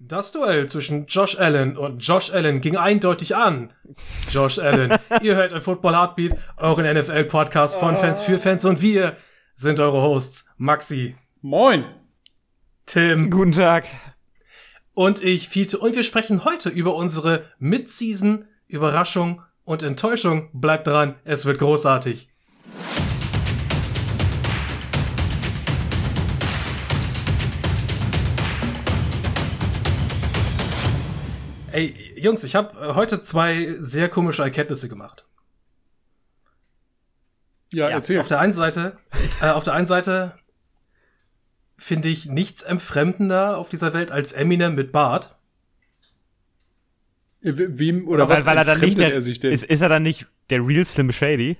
Das Duell zwischen Josh Allen und Josh Allen ging eindeutig an. Josh Allen, ihr hört ein Football Heartbeat, euren NFL-Podcast von Fans für Fans und wir sind eure Hosts Maxi. Moin. Tim. Guten Tag. Und ich, Fiete. Und wir sprechen heute über unsere Mid-Season, Überraschung und Enttäuschung. Bleibt dran, es wird großartig. Ey, Jungs, ich habe heute zwei sehr komische Erkenntnisse gemacht. Ja, Ja, erzähl. auf der einen Seite, äh, auf der einen Seite finde ich nichts entfremdender auf dieser Welt als Eminem mit Bart. Äh, we- Wem oder weil, was weil er dann nicht der, er sich denn? Ist, ist er dann nicht der Real Slim Shady?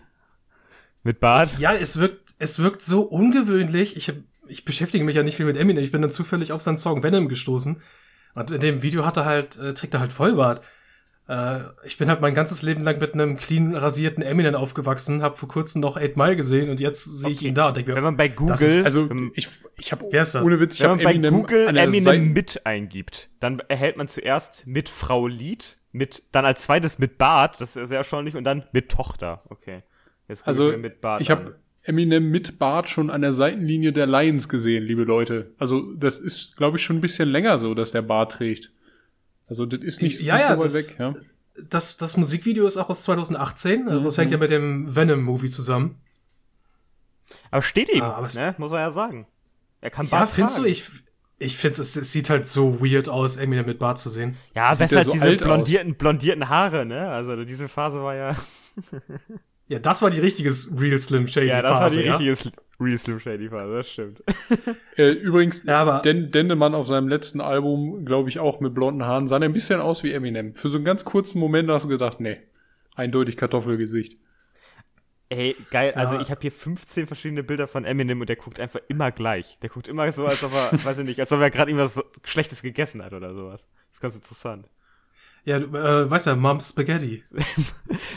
Mit Bart? Ja, es wirkt, es wirkt so ungewöhnlich. Ich, ich beschäftige mich ja nicht viel mit Eminem. Ich bin dann zufällig auf seinen Song Venom gestoßen. Und in dem Video hat er halt, äh, trägt er halt Vollbart. Äh, ich bin halt mein ganzes Leben lang mit einem clean rasierten Eminem aufgewachsen, habe vor kurzem noch 8 Mile gesehen und jetzt sehe ich Okay. ihn da und denke Wenn mir, man bei Google, ist- also ähm, ich, ich habe Wer ist das? ohne Witz, ich wenn man bei Eminem Google Eminem Seite- mit eingibt, dann erhält man zuerst mit Frau Lied, mit, dann als zweites mit Bart, das ist sehr erstaunlich, und dann mit Tochter. Okay. Jetzt Also mir mit Bart ich habe Eminem mit Bart schon an der Seitenlinie der Lions gesehen, liebe Leute. Also das ist, glaube ich, schon ein bisschen länger so, dass der Bart trägt. Also das ist nicht, Ja, nicht ja, so weit das- weg. Ja. das, das Musikvideo ist auch aus 2018. Also das Mhm. hängt ja mit dem Venom-Movie zusammen. Aber steht ihm, Ah, ne? muss man ja sagen. Er kann Ja, Bart findest du? tragen. Ich, ich finde es, es sieht halt so weird aus, Eminem mit Bart zu sehen. Ja, Sieht besser er als so diese aus? blondierten, blondierten Haare, ne? Also diese Phase war ja. Ja, das war die richtige Real Slim Shady ja, das Phase, war die ja? richtige Sl- Real Slim Shady Phase, das stimmt. Äh, übrigens, Ja, aber- Den Dendemann auf seinem letzten Album, glaube ich, auch mit blonden Haaren, sah er ein bisschen aus wie Eminem. Für so einen ganz kurzen Moment hast du gedacht, nee, eindeutig Kartoffelgesicht. Ey, geil, also Ja. ich habe hier 15 verschiedene Bilder von Eminem und der guckt einfach immer gleich. Der guckt immer so, als ob er, weiß ich nicht, als ob er gerade irgendwas Schlechtes gegessen hat oder sowas. Das ist ganz interessant. Ja, du äh, weißt ja, Mom's Spaghetti.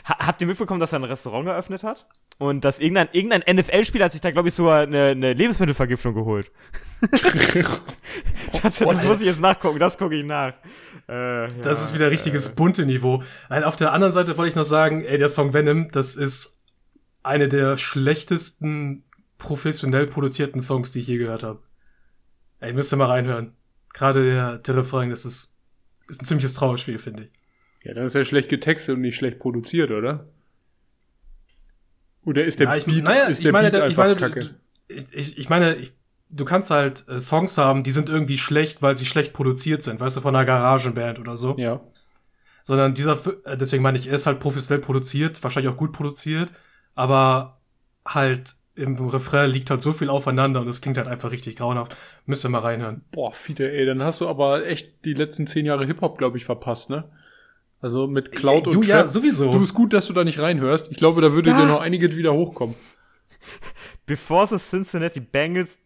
Ha habt ihr mitbekommen, dass er ein Restaurant eröffnet hat? Und dass irgendein, irgendein NFL-Spieler hat sich da, glaube ich, sogar eine, eine Lebensmittelvergiftung geholt. das, das muss ich jetzt nachgucken, das gucke ich nach. Äh, Das ja, ist wieder richtiges bunte Niveau. Nein, auf der anderen Seite wollte ich noch sagen, ey, der Song Venom, das ist eine der schlechtesten professionell produzierten Songs, die ich je gehört habe. Ey, müsst ihr mal reinhören. Gerade der, der Refrain, das ist, ist ein ziemliches Trauerspiel, finde ich. Ja, dann ist er schlecht getextet und nicht schlecht produziert, oder? Oder ist der Ja, ich, Beat, naja, ist ich der meine, Beat einfach meine, kacke? du- ich, ich, meine, ich, du kannst halt äh, Songs haben, die sind irgendwie schlecht, weil sie schlecht produziert sind, weißt du, von einer Garagenband oder so. Ja. sondern dieser, äh, deswegen meine ich, er ist halt professionell produziert, wahrscheinlich auch gut produziert, aber halt im Refrain liegt halt so viel aufeinander und es klingt halt einfach richtig grauenhaft. Müsst ihr mal reinhören. Boah, Fiete, ey, dann hast du aber echt die letzten zehn Jahre Hip-Hop, glaube ich, verpasst, ne? Also mit Cloud du und ja Trap. sowieso. Du ist gut, dass du da nicht reinhörst. Ich glaube, da würde Ja. dir noch einiges wieder hochkommen. Bevor es Cincinnati Bengals.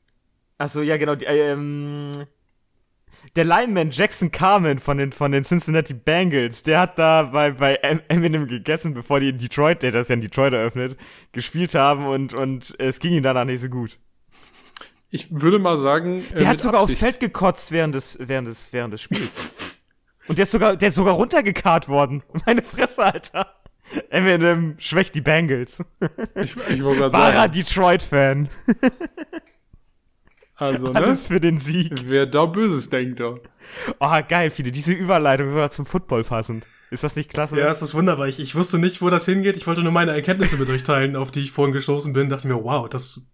Achso, ja, genau. Die, ähm, der Lineman Jackson Carmen von den, von den Cincinnati Bengals, der hat da bei, bei Em- Eminem gegessen, bevor die in Detroit, der das ja in Detroit eröffnet, gespielt haben und, und es ging ihm danach nicht so gut. Ich würde mal sagen, äh, Der hat sogar Absicht. aufs Feld gekotzt während des, während des, während des Spiels. und der ist sogar, der ist sogar runtergekarrt worden. Meine Fresse, Alter. Eminem schwächt die Bengals. Ich, ich wollte gerade Wahrer sagen. Detroit-Fan. Also, ne? Alles für den Sieg. Wer da Böses denkt, da. Oh, geil, viele. Diese Überleitung sogar zum Football passend. Ist das nicht klasse? Ja, es ist wunderbar. Ich, ich wusste nicht, wo das hingeht. Ich wollte nur meine Erkenntnisse mit euch teilen, auf die ich vorhin gestoßen bin. Dachte mir, wow, das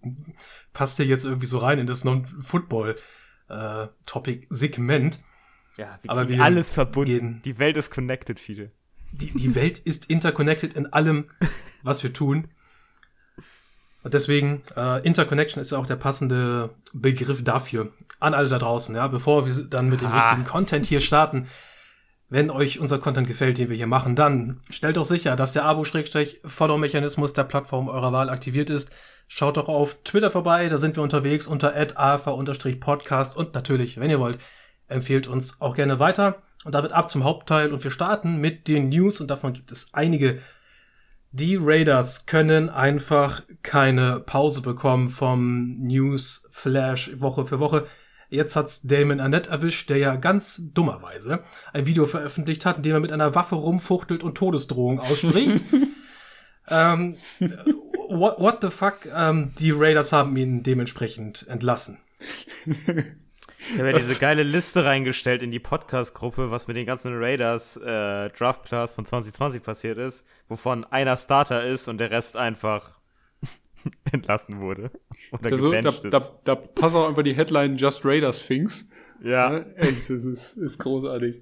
passt hier jetzt irgendwie so rein in das Non-Football-Topic-Segment. ja wir Aber wir alles verbunden. gehen- Die Welt ist connected, viele. die, die Welt ist interconnected in allem, was wir tun. Und deswegen, äh, Interconnection ist ja auch der passende Begriff dafür. An alle da draußen, ja, bevor wir dann mit dem Ah. richtigen Content hier starten. Wenn euch unser Content gefällt, den wir hier machen, dann stellt doch sicher, dass der Abo-Follow-Mechanismus der Plattform eurer Wahl aktiviert ist. Schaut doch auf Twitter vorbei, da sind wir unterwegs unter alpha-podcast und natürlich, wenn ihr wollt, empfehlt uns auch gerne weiter. Und damit ab zum Hauptteil und wir starten mit den News und davon gibt es einige. Die Raiders können einfach keine Pause bekommen vom News Flash Woche für Woche. Jetzt hat's Damon Annette erwischt, der ja ganz dummerweise ein Video veröffentlicht hat, in dem er mit einer Waffe rumfuchtelt und Todesdrohung ausspricht. ähm, what, what the fuck? Ähm, die Raiders haben ihn dementsprechend entlassen. Ich habe ja diese geile Liste reingestellt in die Podcast-Gruppe, was mit den ganzen Raiders äh, Draft Class von 2020 passiert ist, wovon einer Starter ist und der Rest einfach entlassen wurde. Oder da, so, da, da, da passt auch einfach die Headline Just Raiders Things. Ja. ja echt, das ist, ist großartig.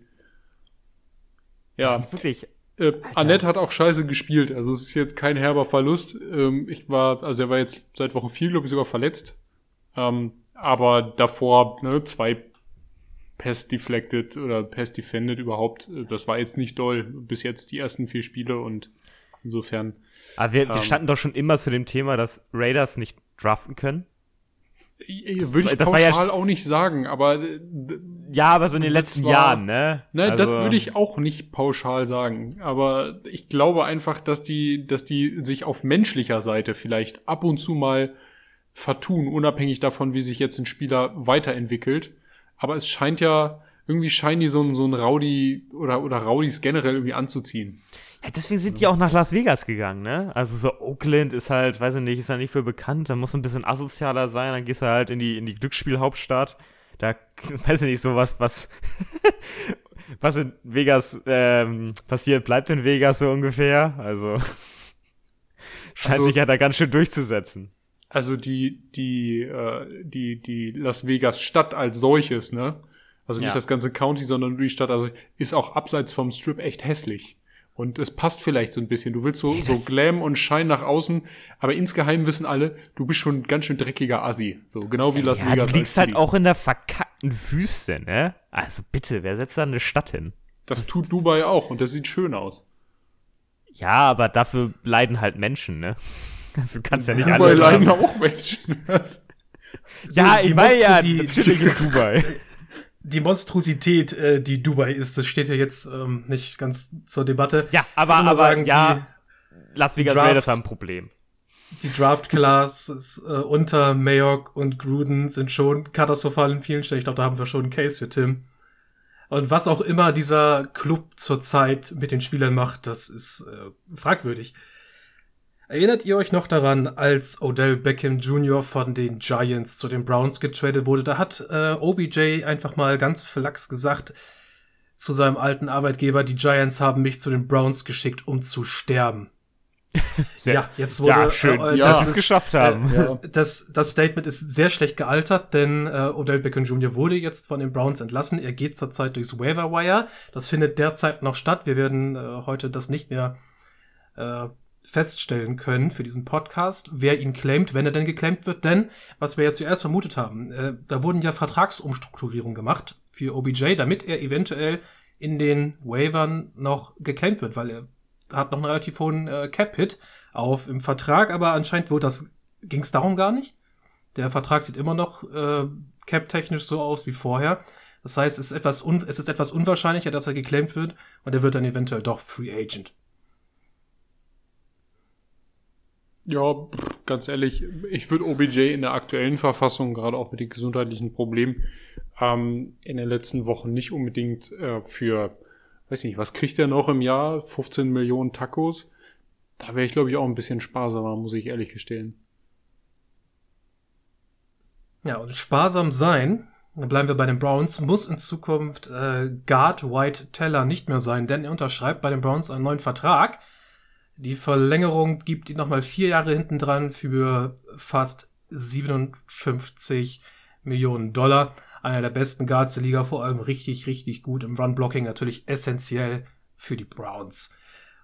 Ja. Das ist wirklich. Äh, Annette hat auch scheiße gespielt. Also es ist jetzt kein herber Verlust. Ähm, ich war, also er war jetzt seit Woche 4, glaube ich, sogar verletzt. Ähm, aber davor ne, zwei Pass deflected oder Pass defended überhaupt. Das war jetzt nicht doll. Bis jetzt die ersten vier Spiele und insofern. Aber wir, ähm, wir standen doch schon immer zu dem Thema, dass Raiders nicht draften können. Würde ich das pauschal ja auch nicht sagen, aber ja, aber so in den letzten war, Jahren, ne? Ne, also, das würde ich auch nicht pauschal sagen, aber ich glaube einfach, dass die, dass die sich auf menschlicher Seite vielleicht ab und zu mal vertun, unabhängig davon, wie sich jetzt ein Spieler weiterentwickelt. Aber es scheint ja, irgendwie scheinen die so ein, so ein Rowdy oder, oder Rowdies generell irgendwie anzuziehen. Ja, deswegen sind die auch nach Las Vegas gegangen, ne? Also so Oakland ist halt, weiß ich nicht, ist ja nicht für bekannt, da muss ein bisschen asozialer sein, dann gehst du halt in die, in die Glücksspielhauptstadt. Da, weiß ich nicht, sowas, was, was in Vegas ähm, passiert, bleibt in Vegas so ungefähr. Also scheint also, sich ja da ganz schön durchzusetzen also die, die, äh, die, die Las Vegas Stadt als solches, ne? Also nicht ja. das ganze County, sondern die Stadt, also ist auch abseits vom Strip echt hässlich. Und es passt vielleicht so ein bisschen. Du willst so, hey, so Glam und Schein nach außen, aber insgeheim wissen alle, du bist schon ein ganz schön dreckiger Assi. So, genau wie Las ja, Vegas. Du liegst halt auch in der verkackten Wüste, ne? Also bitte, wer setzt da eine Stadt hin? Das, das tut Dubai auch und das sieht schön aus. Ja, aber dafür leiden halt Menschen, ne? Du kannst ja nicht Dubai alles leiden haben. auch Menschen. ja, ich meine ja, natürlich in Dubai. Die Monstrosität, äh, die Dubai ist, das steht ja jetzt ähm, nicht ganz zur Debatte. Ja, aber, aber sagen, ja, die, Las Vegas Raiders haben ein Problem. Die Draft Class äh, unter Mayock und Gruden sind schon katastrophal in vielen Stellen. Ich glaube, da haben wir schon einen Case für Tim. Und was auch immer dieser Club zurzeit mit den Spielern macht, das ist äh, fragwürdig. Erinnert ihr euch noch daran, als Odell Beckham Jr. von den Giants zu den Browns getradet wurde? Da hat äh, OBJ einfach mal ganz flachs gesagt zu seinem alten Arbeitgeber, die Giants haben mich zu den Browns geschickt, um zu sterben. Sehr, ja, jetzt wurde ja, schön, äh, ja. dass sie es geschafft haben. Äh, das, das Statement ist sehr schlecht gealtert, denn äh, Odell Beckham Jr. wurde jetzt von den Browns entlassen. Er geht zurzeit durchs Waiver Wire. Das findet derzeit noch statt. Wir werden äh, heute das nicht mehr äh, feststellen können für diesen Podcast, wer ihn claimt, wenn er denn geclaimt wird. Denn, was wir ja zuerst vermutet haben, äh, da wurden ja Vertragsumstrukturierungen gemacht für OBJ, damit er eventuell in den Waivern noch geclaimt wird, weil er hat noch einen relativ hohen äh, Cap-Hit auf im Vertrag, aber anscheinend wurde das, ging es darum gar nicht. Der Vertrag sieht immer noch äh, cap-technisch so aus wie vorher. Das heißt, es ist, etwas un es ist etwas unwahrscheinlicher, dass er geclaimt wird und er wird dann eventuell doch Free Agent. Ja, ganz ehrlich, ich würde OBJ in der aktuellen Verfassung, gerade auch mit den gesundheitlichen Problemen, ähm, in den letzten Wochen nicht unbedingt äh, für, weiß nicht, was kriegt er noch im Jahr? 15 Millionen Tacos? Da wäre ich, glaube ich, auch ein bisschen sparsamer, muss ich ehrlich gestehen. Ja, und sparsam sein, bleiben wir bei den Browns, muss in Zukunft äh, Guard White Teller nicht mehr sein, denn er unterschreibt bei den Browns einen neuen Vertrag die Verlängerung gibt ihn nochmal vier Jahre hinten dran für fast 57 Millionen Dollar. Einer der besten Guards der Liga, vor allem richtig, richtig gut im Run-Blocking, natürlich essentiell für die Browns.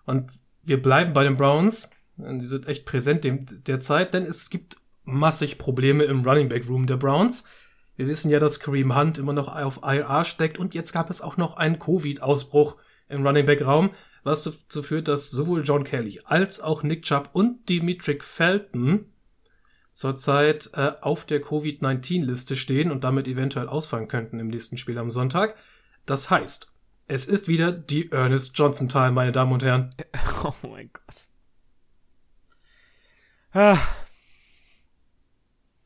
Und wir bleiben bei den Browns. Die sind echt präsent derzeit, denn es gibt massig Probleme im Running Back Room der Browns. Wir wissen ja, dass Kareem Hunt immer noch auf IR steckt und jetzt gab es auch noch einen Covid-Ausbruch im Running Back Raum was dazu führt, dass sowohl John Kelly als auch Nick Chubb und Dimitri Felton zurzeit äh, auf der Covid-19-Liste stehen und damit eventuell ausfallen könnten im nächsten Spiel am Sonntag. Das heißt, es ist wieder die Ernest Johnson Time, meine Damen und Herren. Oh mein Gott. Ah.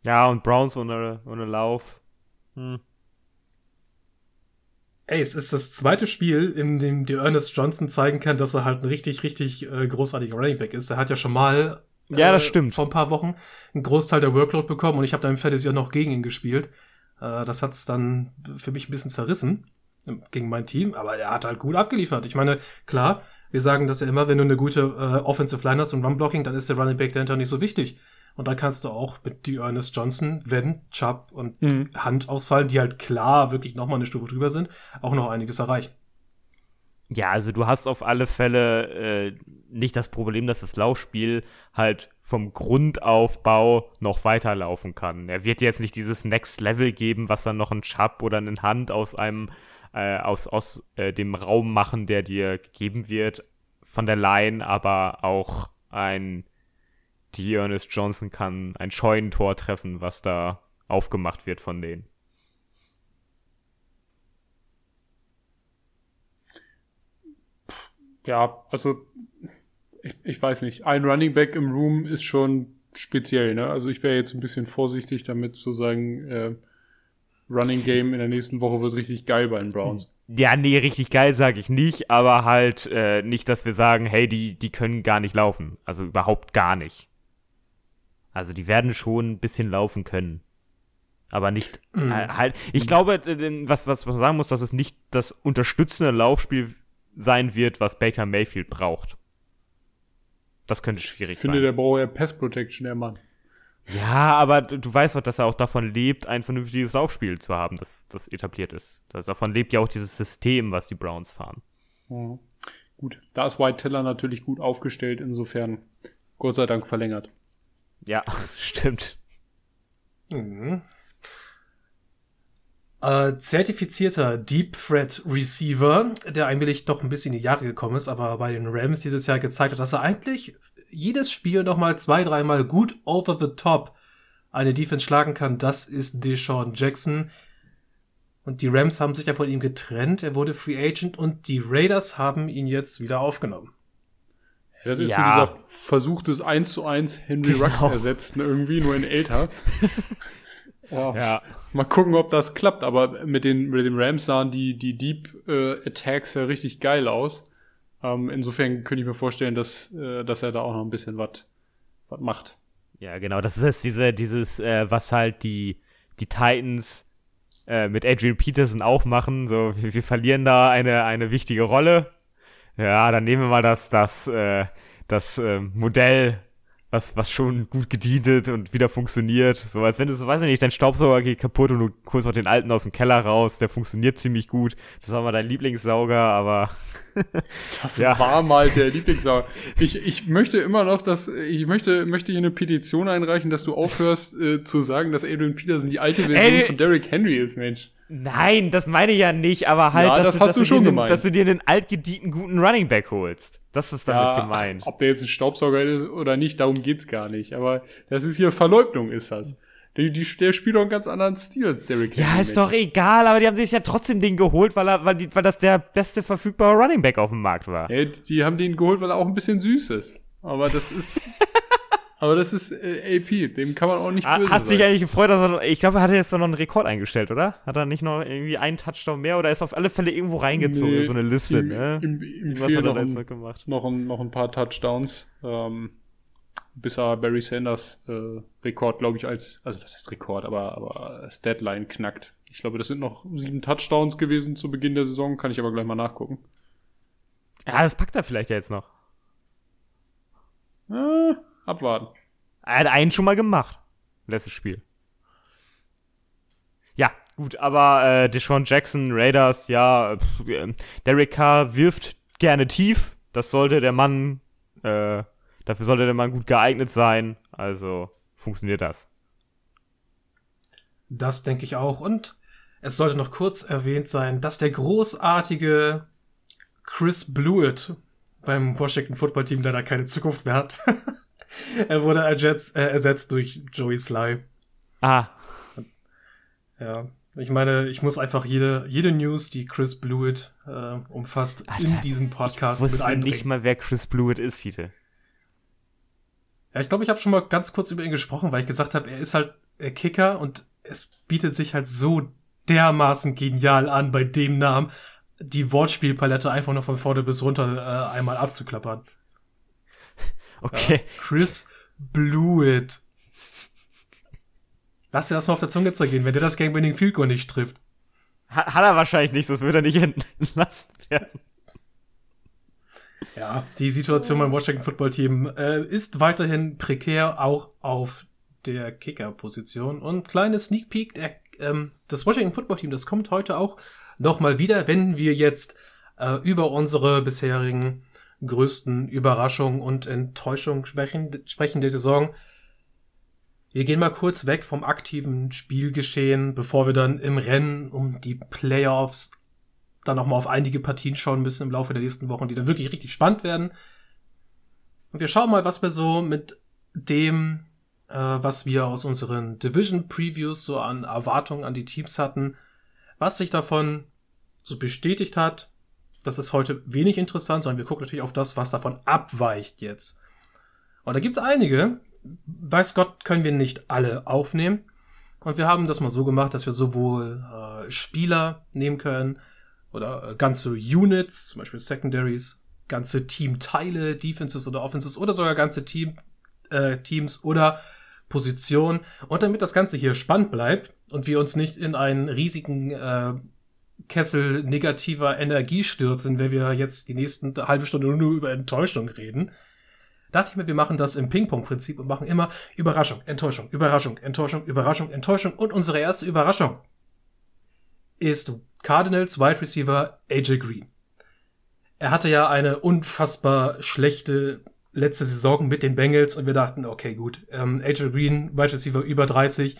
Ja, und Browns ohne, ohne Lauf. Hm. Ey, es ist das zweite Spiel, in dem die Ernest Johnson zeigen kann, dass er halt ein richtig, richtig äh, großartiger Running Back ist. Er hat ja schon mal ja, das äh, stimmt. vor ein paar Wochen einen Großteil der Workload bekommen und ich habe da im Fantasy auch noch gegen ihn gespielt. Äh, das hat's dann für mich ein bisschen zerrissen ähm, gegen mein Team, aber er hat halt gut abgeliefert. Ich meine, klar, wir sagen das ja immer, wenn du eine gute äh, Offensive Line hast und Run-Blocking, dann ist der Running Back dahinter nicht so wichtig. Und da kannst du auch mit die Ernest Johnson, wenn Chubb und Mhm. Hand ausfallen, die halt klar wirklich nochmal eine Stufe drüber sind, auch noch einiges erreichen. Ja, also du hast auf alle Fälle äh, nicht das Problem, dass das Laufspiel halt vom Grundaufbau noch weiterlaufen kann. Er wird jetzt nicht dieses Next Level geben, was dann noch ein Chubb oder eine Hand aus einem äh, aus aus äh, dem Raum machen, der dir gegeben wird von der Line, aber auch ein die Ernest Johnson kann ein Scheunentor treffen, was da aufgemacht wird von denen. Ja, also ich, ich weiß nicht. Ein Running Back im Room ist schon speziell, ne? Also ich wäre jetzt ein bisschen vorsichtig damit zu sagen, äh, Running Game in der nächsten Woche wird richtig geil bei den Browns. Ja, nee, richtig geil sage ich nicht, aber halt äh, nicht, dass wir sagen, hey, die, die können gar nicht laufen. Also überhaupt gar nicht. Also die werden schon ein bisschen laufen können. Aber nicht Mhm. halt. Ich glaube, äh, was, was man sagen muss, dass es nicht das unterstützende Laufspiel sein wird, was Baker Mayfield braucht. Das könnte schwierig Ich finde, sein. der braucht ja Pass Protection, der Mann. Ja, aber du, weißt doch, dass er auch davon lebt, ein vernünftiges Laufspiel zu haben, das, das etabliert ist. Das, davon lebt ja auch dieses System, was die Browns fahren. Ja. Gut, da ist White Tiller natürlich gut aufgestellt, insofern Gott sei Dank verlängert. Ja, stimmt. Mhm. Äh, zertifizierter Deep Threat Receiver, der eigentlich doch ein bisschen in die Jahre gekommen ist, aber bei den Rams dieses Jahr gezeigt hat, dass er eigentlich jedes Spiel noch mal zwei, dreimal gut over the top eine Defense schlagen kann. Das ist Deshaun Jackson. Und die Rams haben sich ja von ihm getrennt. Er wurde Free Agent und die Raiders haben ihn jetzt wieder aufgenommen. Ja, das ist Ja. so dieser Versuch des 1 zu 1 Henry Genau. Rux ersetzt, ne, irgendwie nur in älter. ja. Ja. Mal gucken, ob das klappt, aber mit den, mit den Rams sahen die, die Deep äh, Attacks ja richtig geil aus. Ähm, insofern könnte ich mir vorstellen, dass, äh, dass er da auch noch ein bisschen was was macht. Ja, genau. Das ist jetzt diese, dieses, äh, was halt die, die Titans äh, mit Adrian Peterson auch machen. So, wir, wir verlieren da eine, eine wichtige Rolle. Ja, dann nehmen wir mal das, das, äh, das äh, Modell, was, was schon gut gedient und wieder funktioniert. So, als wenn du so, weiß ich nicht, dein Staubsauger geht kaputt und du holst auch den alten aus dem Keller raus. Der funktioniert ziemlich gut. Das war mal dein Lieblingssauger, aber Das Ja. war mal der Lieblingssauger. Ich, ich möchte immer noch, dass ich möchte, möchte hier eine Petition einreichen, dass du aufhörst äh, zu sagen, dass Adrian Peterson die alte Version Ey. von Derrick Henry ist, Mensch. Nein, das meine ich ja nicht, aber halt, Ja, dass, das du, hast dass, du du schon dir einen, gemeint. dass du dir einen altgedienten guten Running Back holst. Das ist damit gemeint. ach, ob der jetzt ein Staubsauger ist oder nicht, darum geht's gar nicht. Aber das ist hier Verleugnung, ist das. Die, die, der spielt doch einen ganz anderen Stil als Derrick Henry. ja, ist doch egal, aber die haben sich ja trotzdem den geholt, weil, er, weil, die, weil das der beste verfügbare Running Back auf dem Markt war. Ja, die haben den geholt, weil er auch ein bisschen süß ist. Aber das ist. aber das ist äh, AP. Dem kann man auch nicht Ha- böse Hast sein. dich eigentlich gefreut, dass er, ich glaube, er hat jetzt noch einen Rekord eingestellt, oder? Hat er nicht noch irgendwie einen Touchdown mehr oder ist auf alle Fälle irgendwo reingezogen Nee, so eine Liste, ihm, ne? Ihm, ihm Was hat er noch ein, noch gemacht? noch, ein, noch ein paar Touchdowns, ähm, bis er Barry Sanders äh, Rekord, glaube ich, als, also was heißt Rekord, aber, aber Statline knackt. Ich glaube, das sind noch sieben Touchdowns gewesen zu Beginn der Saison, kann ich aber gleich mal nachgucken. Ja, das packt er vielleicht ja jetzt noch. Äh, abwarten. Er hat einen schon mal gemacht. Letztes Spiel. Ja, gut, aber äh, Deshaun Jackson, Raiders, ja, pff, äh, Derek Carr wirft gerne tief. Das sollte der Mann, äh, dafür sollte der Mann gut geeignet sein. Also funktioniert das. Das denke ich auch. Und es sollte noch kurz erwähnt sein, dass der großartige Chris Blewett beim Washington Football Team leider keine Zukunft mehr hat. er wurde ersetzt, äh, ersetzt durch Joey Sly. Ah, Ja. Ich meine, ich muss einfach jede, jede News, die Chris Blewett äh, umfasst, in Alter, diesen Podcast ich mit einbringen. nicht mal, wer Chris Blewett ist, Fiete. Ja, ich glaube, ich habe schon mal ganz kurz über ihn gesprochen, weil ich gesagt habe, er ist halt Kicker und es bietet sich halt so dermaßen genial an, bei dem Namen die Wortspielpalette einfach noch von vorne bis runter äh, einmal abzuklappern. Okay. Ja, Chris Blewett. Lass dir das mal auf der Zunge zergehen, wenn der das Game-Winning Field Goal nicht trifft. Hat, hat er wahrscheinlich nicht, sonst würde er nicht entlassen werden. Ja, die Situation beim Washington Football Team äh, ist weiterhin prekär, auch auf der Kicker-Position. Und kleines Sneak Peek, der, ähm, das Washington Football Team, das kommt heute auch nochmal wieder, wenn wir jetzt äh, über unsere bisherigen größten Überraschungen und Enttäuschungen sprechen, sprechen der Saison. Wir gehen mal kurz weg vom aktiven Spielgeschehen, bevor wir dann im Rennen um die Playoffs dann noch mal auf einige Partien schauen müssen im Laufe der nächsten Wochen, die dann wirklich richtig spannend werden. Und wir schauen mal, was wir so mit dem, äh, was wir aus unseren Division Previews so an Erwartungen an die Teams hatten, was sich davon so bestätigt hat. Das ist heute wenig interessant, sondern wir gucken natürlich auf das, was davon abweicht jetzt. Und da gibt's einige, weiß Gott, können wir nicht alle aufnehmen. Und wir haben das mal so gemacht, dass wir sowohl äh, Spieler nehmen können oder äh, ganze Units, zum Beispiel Secondaries, ganze Teamteile, Defenses oder Offenses oder sogar ganze Team, äh, Teams oder Positionen. Und damit das Ganze hier spannend bleibt und wir uns nicht in einen riesigen äh, Kessel negativer Energie stürzen, wenn wir jetzt die nächsten halbe Stunde nur über Enttäuschung reden, dachte ich mir, wir machen das im Ping-Pong-Prinzip und machen immer Überraschung, Enttäuschung, Überraschung, Enttäuschung, Überraschung, Enttäuschung. Und unsere erste Überraschung ist Cardinals Wide Receiver AJ Green. Er hatte ja eine unfassbar schlechte letzte Saison mit den Bengals und wir dachten, okay, gut, ähm, AJ Green, Wide Receiver über 30,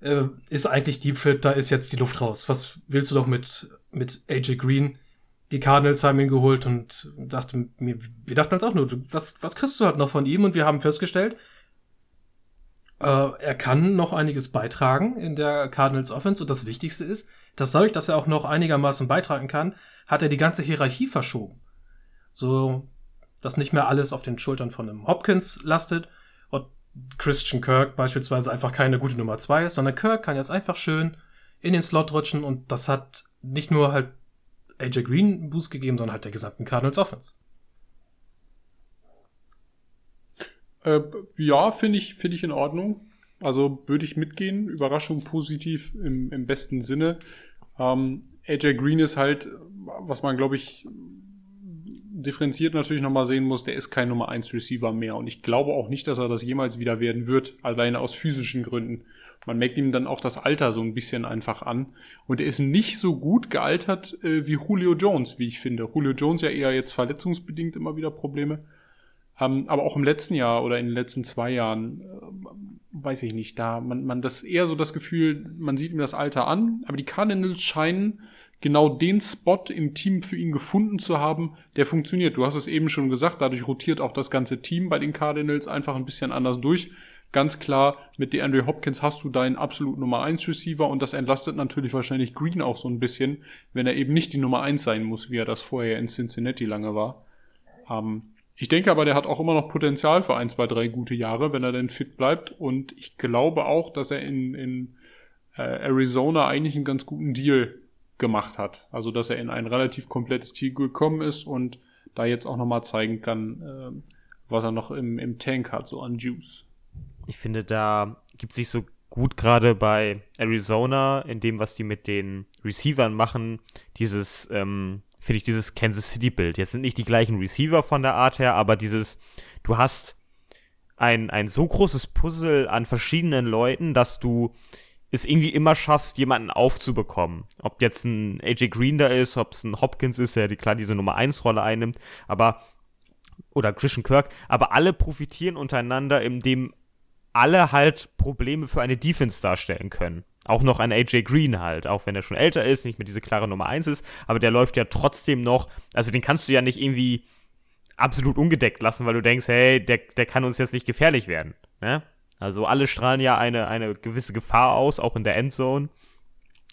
äh, ist eigentlich Deep da ist jetzt die Luft raus. Was willst du doch mit, mit AJ Green? die Cardinals haben ihn geholt und dachte mir, wir dachten uns auch nur, was, was kriegst du halt noch von ihm? Und wir haben festgestellt, äh, er kann noch einiges beitragen in der Cardinals Offense. Und das Wichtigste ist, dass dadurch, dass er auch noch einigermaßen beitragen kann, hat er die ganze Hierarchie verschoben. So, dass nicht mehr alles auf den Schultern von einem Hopkins lastet Christian Kirk beispielsweise einfach keine gute Nummer zwei ist, sondern Kirk kann jetzt einfach schön in den Slot rutschen und das hat nicht nur halt AJ Green einen Boost gegeben, sondern halt der gesamten Cardinals Offense. Äh, ja, finde ich, finde ich in Ordnung. Also würde ich mitgehen. Überraschung positiv im, im besten Sinne. Ähm, AJ Green ist halt, was man, glaube ich, differenziert natürlich nochmal sehen muss, der ist kein Nummer 1 Receiver mehr. Und ich glaube auch nicht, dass er das jemals wieder werden wird, alleine aus physischen Gründen. Man merkt ihm dann auch das Alter so ein bisschen einfach an. Und er ist nicht so gut gealtert äh, wie Julio Jones, wie ich finde. Julio Jones ja eher jetzt verletzungsbedingt immer wieder Probleme. Ähm, aber auch im letzten Jahr oder in den letzten zwei Jahren, äh, weiß ich nicht, da man, man das eher so das Gefühl, man sieht ihm das Alter an, aber die Cardinals scheinen genau den Spot im Team für ihn gefunden zu haben, der funktioniert. Du hast es eben schon gesagt, dadurch rotiert auch das ganze Team bei den Cardinals einfach ein bisschen anders durch. Ganz klar, mit DeAndre Hopkins hast du deinen absolut Nummer 1 Receiver und das entlastet natürlich wahrscheinlich Green auch so ein bisschen, wenn er eben nicht die Nummer 1 sein muss, wie er das vorher in Cincinnati lange war. Ähm, ich denke aber, der hat auch immer noch Potenzial für ein, zwei, drei gute Jahre, wenn er denn fit bleibt. Und ich glaube auch, dass er in, in äh, Arizona eigentlich einen ganz guten Deal gemacht hat. Also, dass er in ein relativ komplettes Team gekommen ist und da jetzt auch nochmal zeigen kann, äh, was er noch im, im Tank hat, so an Juice ich finde, da gibt sich so gut gerade bei Arizona, in dem, was die mit den Receivern machen, dieses, ähm, finde ich, dieses Kansas City-Bild. Jetzt sind nicht die gleichen Receiver von der Art her, aber dieses, du hast ein, ein so großes Puzzle an verschiedenen Leuten, dass du es irgendwie immer schaffst, jemanden aufzubekommen. Ob jetzt ein AJ Green da ist, ob es ein Hopkins ist, der die, klar diese Nummer 1 Rolle einnimmt, aber oder Christian Kirk, aber alle profitieren untereinander, indem alle halt Probleme für eine Defense darstellen können. Auch noch ein AJ Green halt, auch wenn er schon älter ist, nicht mehr diese klare Nummer 1 ist, aber der läuft ja trotzdem noch, also den kannst du ja nicht irgendwie absolut ungedeckt lassen, weil du denkst, hey, der, der kann uns jetzt nicht gefährlich werden. Ne? Also alle strahlen ja eine, eine gewisse Gefahr aus, auch in der Endzone.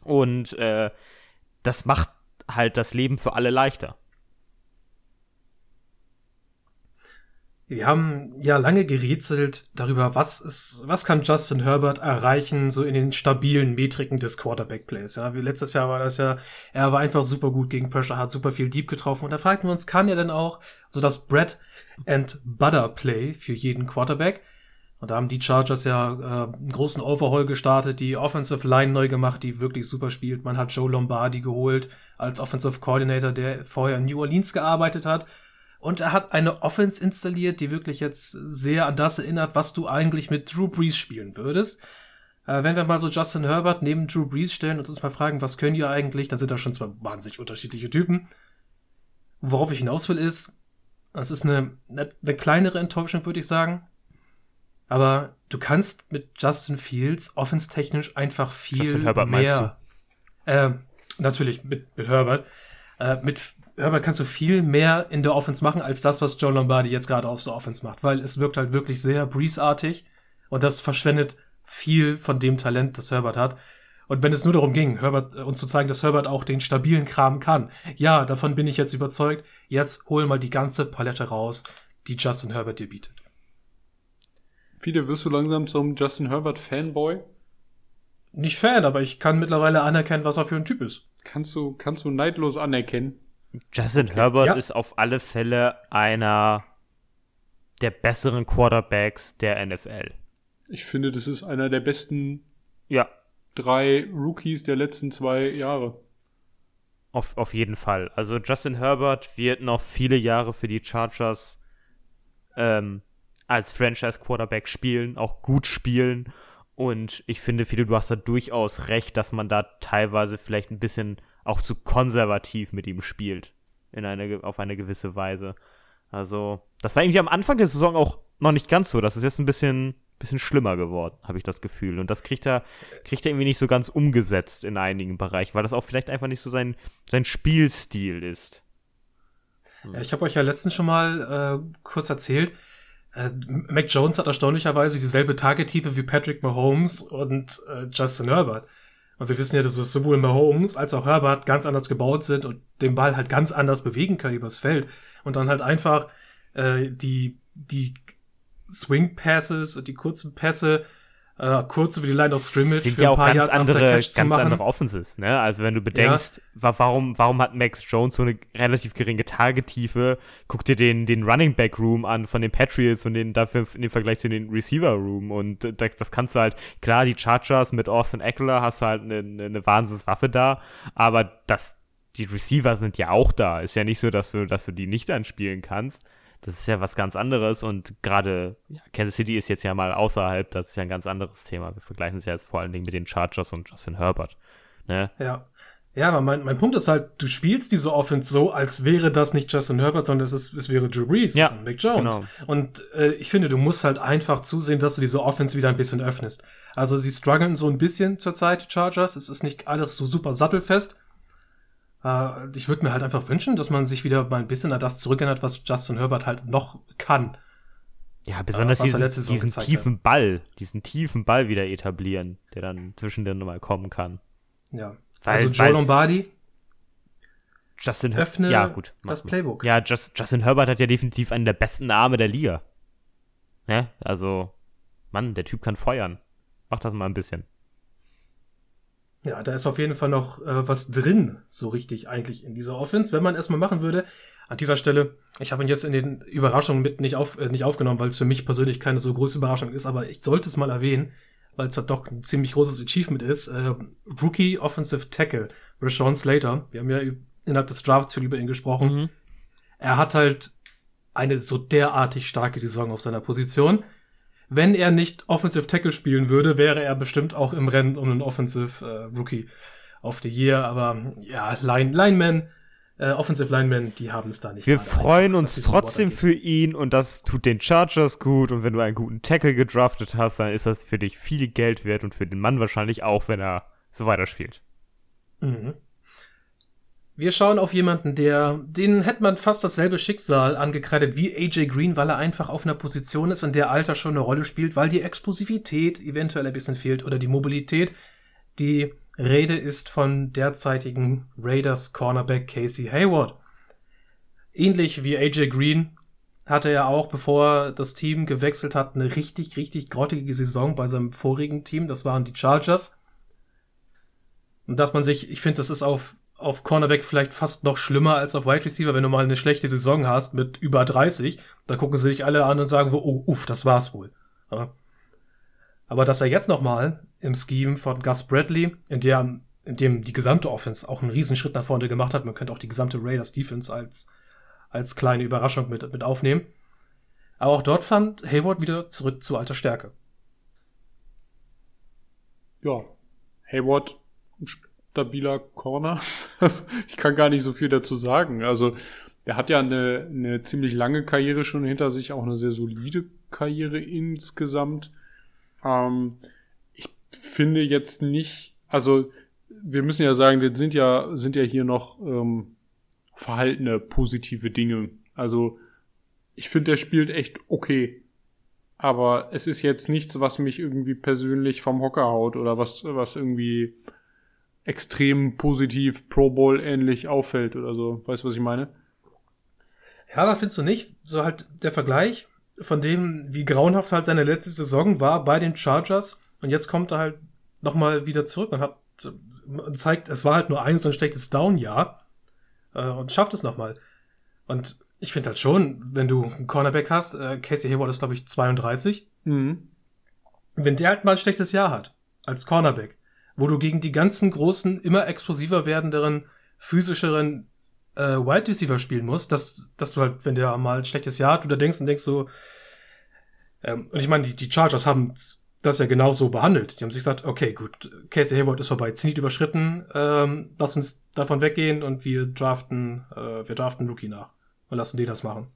Und äh, das macht halt das Leben für alle leichter. Wir haben ja lange gerätselt darüber, was ist, was kann Justin Herbert erreichen, so in den stabilen Metriken des Quarterback-Plays. Ja, wie letztes Jahr war das ja, er war einfach super gut gegen Pressure, hat super viel Deep getroffen. Und da fragten wir uns, kann er denn auch so das Bread and Butter Play für jeden Quarterback? Und da haben die Chargers ja äh, einen großen Overhaul gestartet, die Offensive Line neu gemacht, die wirklich super spielt. Man hat Joe Lombardi geholt als Offensive Coordinator, der vorher in New Orleans gearbeitet hat und er hat eine Offense installiert, die wirklich jetzt sehr an das erinnert, was du eigentlich mit Drew Brees spielen würdest. Äh, wenn wir mal so Justin Herbert neben Drew Brees stellen und uns mal fragen, was können die eigentlich, dann sind da schon zwei wahnsinnig unterschiedliche Typen. Worauf ich hinaus will ist, es ist eine, eine kleinere Enttäuschung, würde ich sagen. Aber du kannst mit Justin Fields offenstechnisch einfach viel Justin Herbert mehr. Äh, natürlich mit, mit Herbert. Äh, mit Herbert kannst du viel mehr in der Offense machen, als das, was Joe Lombardi jetzt gerade auf der Offense macht, weil es wirkt halt wirklich sehr Breeze-artig und das verschwendet viel von dem Talent, das Herbert hat. Und wenn es nur darum ging, Herbert, äh, uns zu zeigen, dass Herbert auch den stabilen Kram kann, ja, davon bin ich jetzt überzeugt. Jetzt hol mal die ganze Palette raus, die Justin Herbert dir bietet. Viele wirst du langsam zum Justin Herbert Fanboy? Nicht Fan, aber ich kann mittlerweile anerkennen, was er für ein Typ ist. Kannst du, kannst du neidlos anerkennen? Justin okay. Herbert ja. ist auf alle Fälle einer der besseren Quarterbacks der NFL. Ich finde, das ist einer der besten ja. drei Rookies der letzten zwei Jahre. Auf, auf jeden Fall. Also Justin Herbert wird noch viele Jahre für die Chargers ähm, als Franchise-Quarterback spielen, auch gut spielen. Und ich finde, viele, du hast da durchaus recht, dass man da teilweise vielleicht ein bisschen auch zu konservativ mit ihm spielt. In eine, auf eine gewisse Weise. Also, das war irgendwie am Anfang der Saison auch noch nicht ganz so. Das ist jetzt ein bisschen, bisschen schlimmer geworden, habe ich das Gefühl. Und das kriegt er, kriegt er irgendwie nicht so ganz umgesetzt in einigen Bereichen, weil das auch vielleicht einfach nicht so sein, sein Spielstil ist. Ja, ich habe euch ja letztens schon mal äh, kurz erzählt, äh, Mac Jones hat erstaunlicherweise dieselbe Tagetiefe wie Patrick Mahomes und äh, Justin Herbert. Und wir wissen ja, dass sowohl Mahomes als auch Herbert ganz anders gebaut sind und den Ball halt ganz anders bewegen können übers Feld. Und dann halt einfach äh, die, die Swing Passes und die kurzen Pässe äh, kurz über die Line of Scrimmage sind ja auch ganz Yards andere, ganz andere Offenses, ne? Also wenn du bedenkst, ja. warum, warum hat Max Jones so eine relativ geringe Tagetiefe? Guck dir den, den Running Back Room an von den Patriots und den dafür in dem Vergleich zu den Receiver Room und das, das kannst du halt, klar, die Chargers mit Austin Eckler hast du halt eine, eine Wahnsinnswaffe da, aber das, die Receiver sind ja auch da. Ist ja nicht so, dass du, dass du die nicht anspielen kannst. Das ist ja was ganz anderes und gerade ja, Kansas City ist jetzt ja mal außerhalb, das ist ja ein ganz anderes Thema. Wir vergleichen es ja jetzt vor allen Dingen mit den Chargers und Justin Herbert. Ne? Ja. Ja, aber mein, mein Punkt ist halt, du spielst diese Offense so, als wäre das nicht Justin Herbert, sondern es, ist, es wäre Drew Brees ja, und Mick Jones. Genau. Und äh, ich finde, du musst halt einfach zusehen, dass du diese Offense wieder ein bisschen öffnest. Also sie strugglen so ein bisschen zurzeit, die Chargers. Es ist nicht alles so super sattelfest. Äh, ich würde mir halt einfach wünschen, dass man sich wieder mal ein bisschen an das zurückerinnert, was Justin Herbert halt noch kann. Ja, besonders äh, diesen, diesen tiefen hat. Ball, diesen tiefen Ball wieder etablieren, der dann zwischen den nochmal kommen kann. Ja. Weil, also Joe Lombardi. Justin Öffne ja, gut, das Playbook. Ja, Just, Justin Herbert hat ja definitiv einen der besten Arme der Liga. Ne? Also, Mann, der Typ kann feuern. Mach das mal ein bisschen. Ja, da ist auf jeden Fall noch äh, was drin, so richtig eigentlich in dieser Offense, wenn man erstmal machen würde. An dieser Stelle, ich habe ihn jetzt in den Überraschungen mit nicht, auf, äh, nicht aufgenommen, weil es für mich persönlich keine so große Überraschung ist, aber ich sollte es mal erwähnen, weil es halt doch ein ziemlich großes Achievement ist. Äh, Rookie Offensive Tackle, Rashawn Slater, wir haben ja innerhalb des Drafts viel über ihn gesprochen. Mhm. Er hat halt eine so derartig starke Saison auf seiner Position wenn er nicht Offensive Tackle spielen würde, wäre er bestimmt auch im Rennen um einen Offensive äh, Rookie of the Year. Aber ja, Line, Lineman, äh, Offensive Lineman, die haben es da nicht. Wir freuen uns trotzdem für ihn und das tut den Chargers gut. Und wenn du einen guten Tackle gedraftet hast, dann ist das für dich viel Geld wert und für den Mann wahrscheinlich auch, wenn er so weiterspielt. Mhm. Wir schauen auf jemanden, der, den hätte man fast dasselbe Schicksal angekreidet wie AJ Green, weil er einfach auf einer Position ist, in der Alter schon eine Rolle spielt, weil die Explosivität eventuell ein bisschen fehlt oder die Mobilität. Die Rede ist von derzeitigen Raiders Cornerback Casey Hayward. Ähnlich wie AJ Green hatte er auch, bevor das Team gewechselt hat, eine richtig, richtig grottige Saison bei seinem vorigen Team. Das waren die Chargers. Und dachte man sich, ich finde, das ist auf, auf Cornerback vielleicht fast noch schlimmer als auf Wide Receiver, wenn du mal eine schlechte Saison hast mit über 30. Da gucken sie dich alle an und sagen, oh, uff, das war's wohl. Ja. Aber dass er jetzt nochmal im Scheme von Gus Bradley, in der, in dem die gesamte Offense auch einen Riesenschritt nach vorne gemacht hat, man könnte auch die gesamte Raiders Defense als, als kleine Überraschung mit, mit aufnehmen. Aber auch dort fand Hayward wieder zurück zu alter Stärke. Ja, Hayward stabiler Corner. ich kann gar nicht so viel dazu sagen. Also, er hat ja eine, eine ziemlich lange Karriere schon hinter sich, auch eine sehr solide Karriere insgesamt. Ähm, ich finde jetzt nicht, also wir müssen ja sagen, das sind ja, sind ja hier noch ähm, verhaltene positive Dinge. Also ich finde, der spielt echt okay. Aber es ist jetzt nichts, was mich irgendwie persönlich vom Hocker haut oder was, was irgendwie extrem positiv Pro Bowl ähnlich auffällt oder so. Weißt du, was ich meine? Ja, aber findest du nicht? So halt der Vergleich von dem, wie grauenhaft halt seine letzte Saison war bei den Chargers und jetzt kommt er halt nochmal wieder zurück und hat zeigt, es war halt nur ein so ein schlechtes Down-Jahr äh, und schafft es nochmal. Und ich finde halt schon, wenn du einen Cornerback hast, äh, Casey Hayward ist glaube ich 32, mhm. wenn der halt mal ein schlechtes Jahr hat als Cornerback, wo du gegen die ganzen großen, immer explosiver werdenderen, physischeren äh, Wide Receiver spielen musst, dass, dass du halt, wenn der mal ein schlechtes Jahr hat, du da denkst und denkst so, ähm, und ich meine, die, die Chargers haben das ja genauso behandelt. Die haben sich gesagt, okay, gut, Casey Hayward ist vorbei, Zenit überschritten, ähm, lass uns davon weggehen und wir draften, äh, wir draften Rookie nach und lassen die das machen.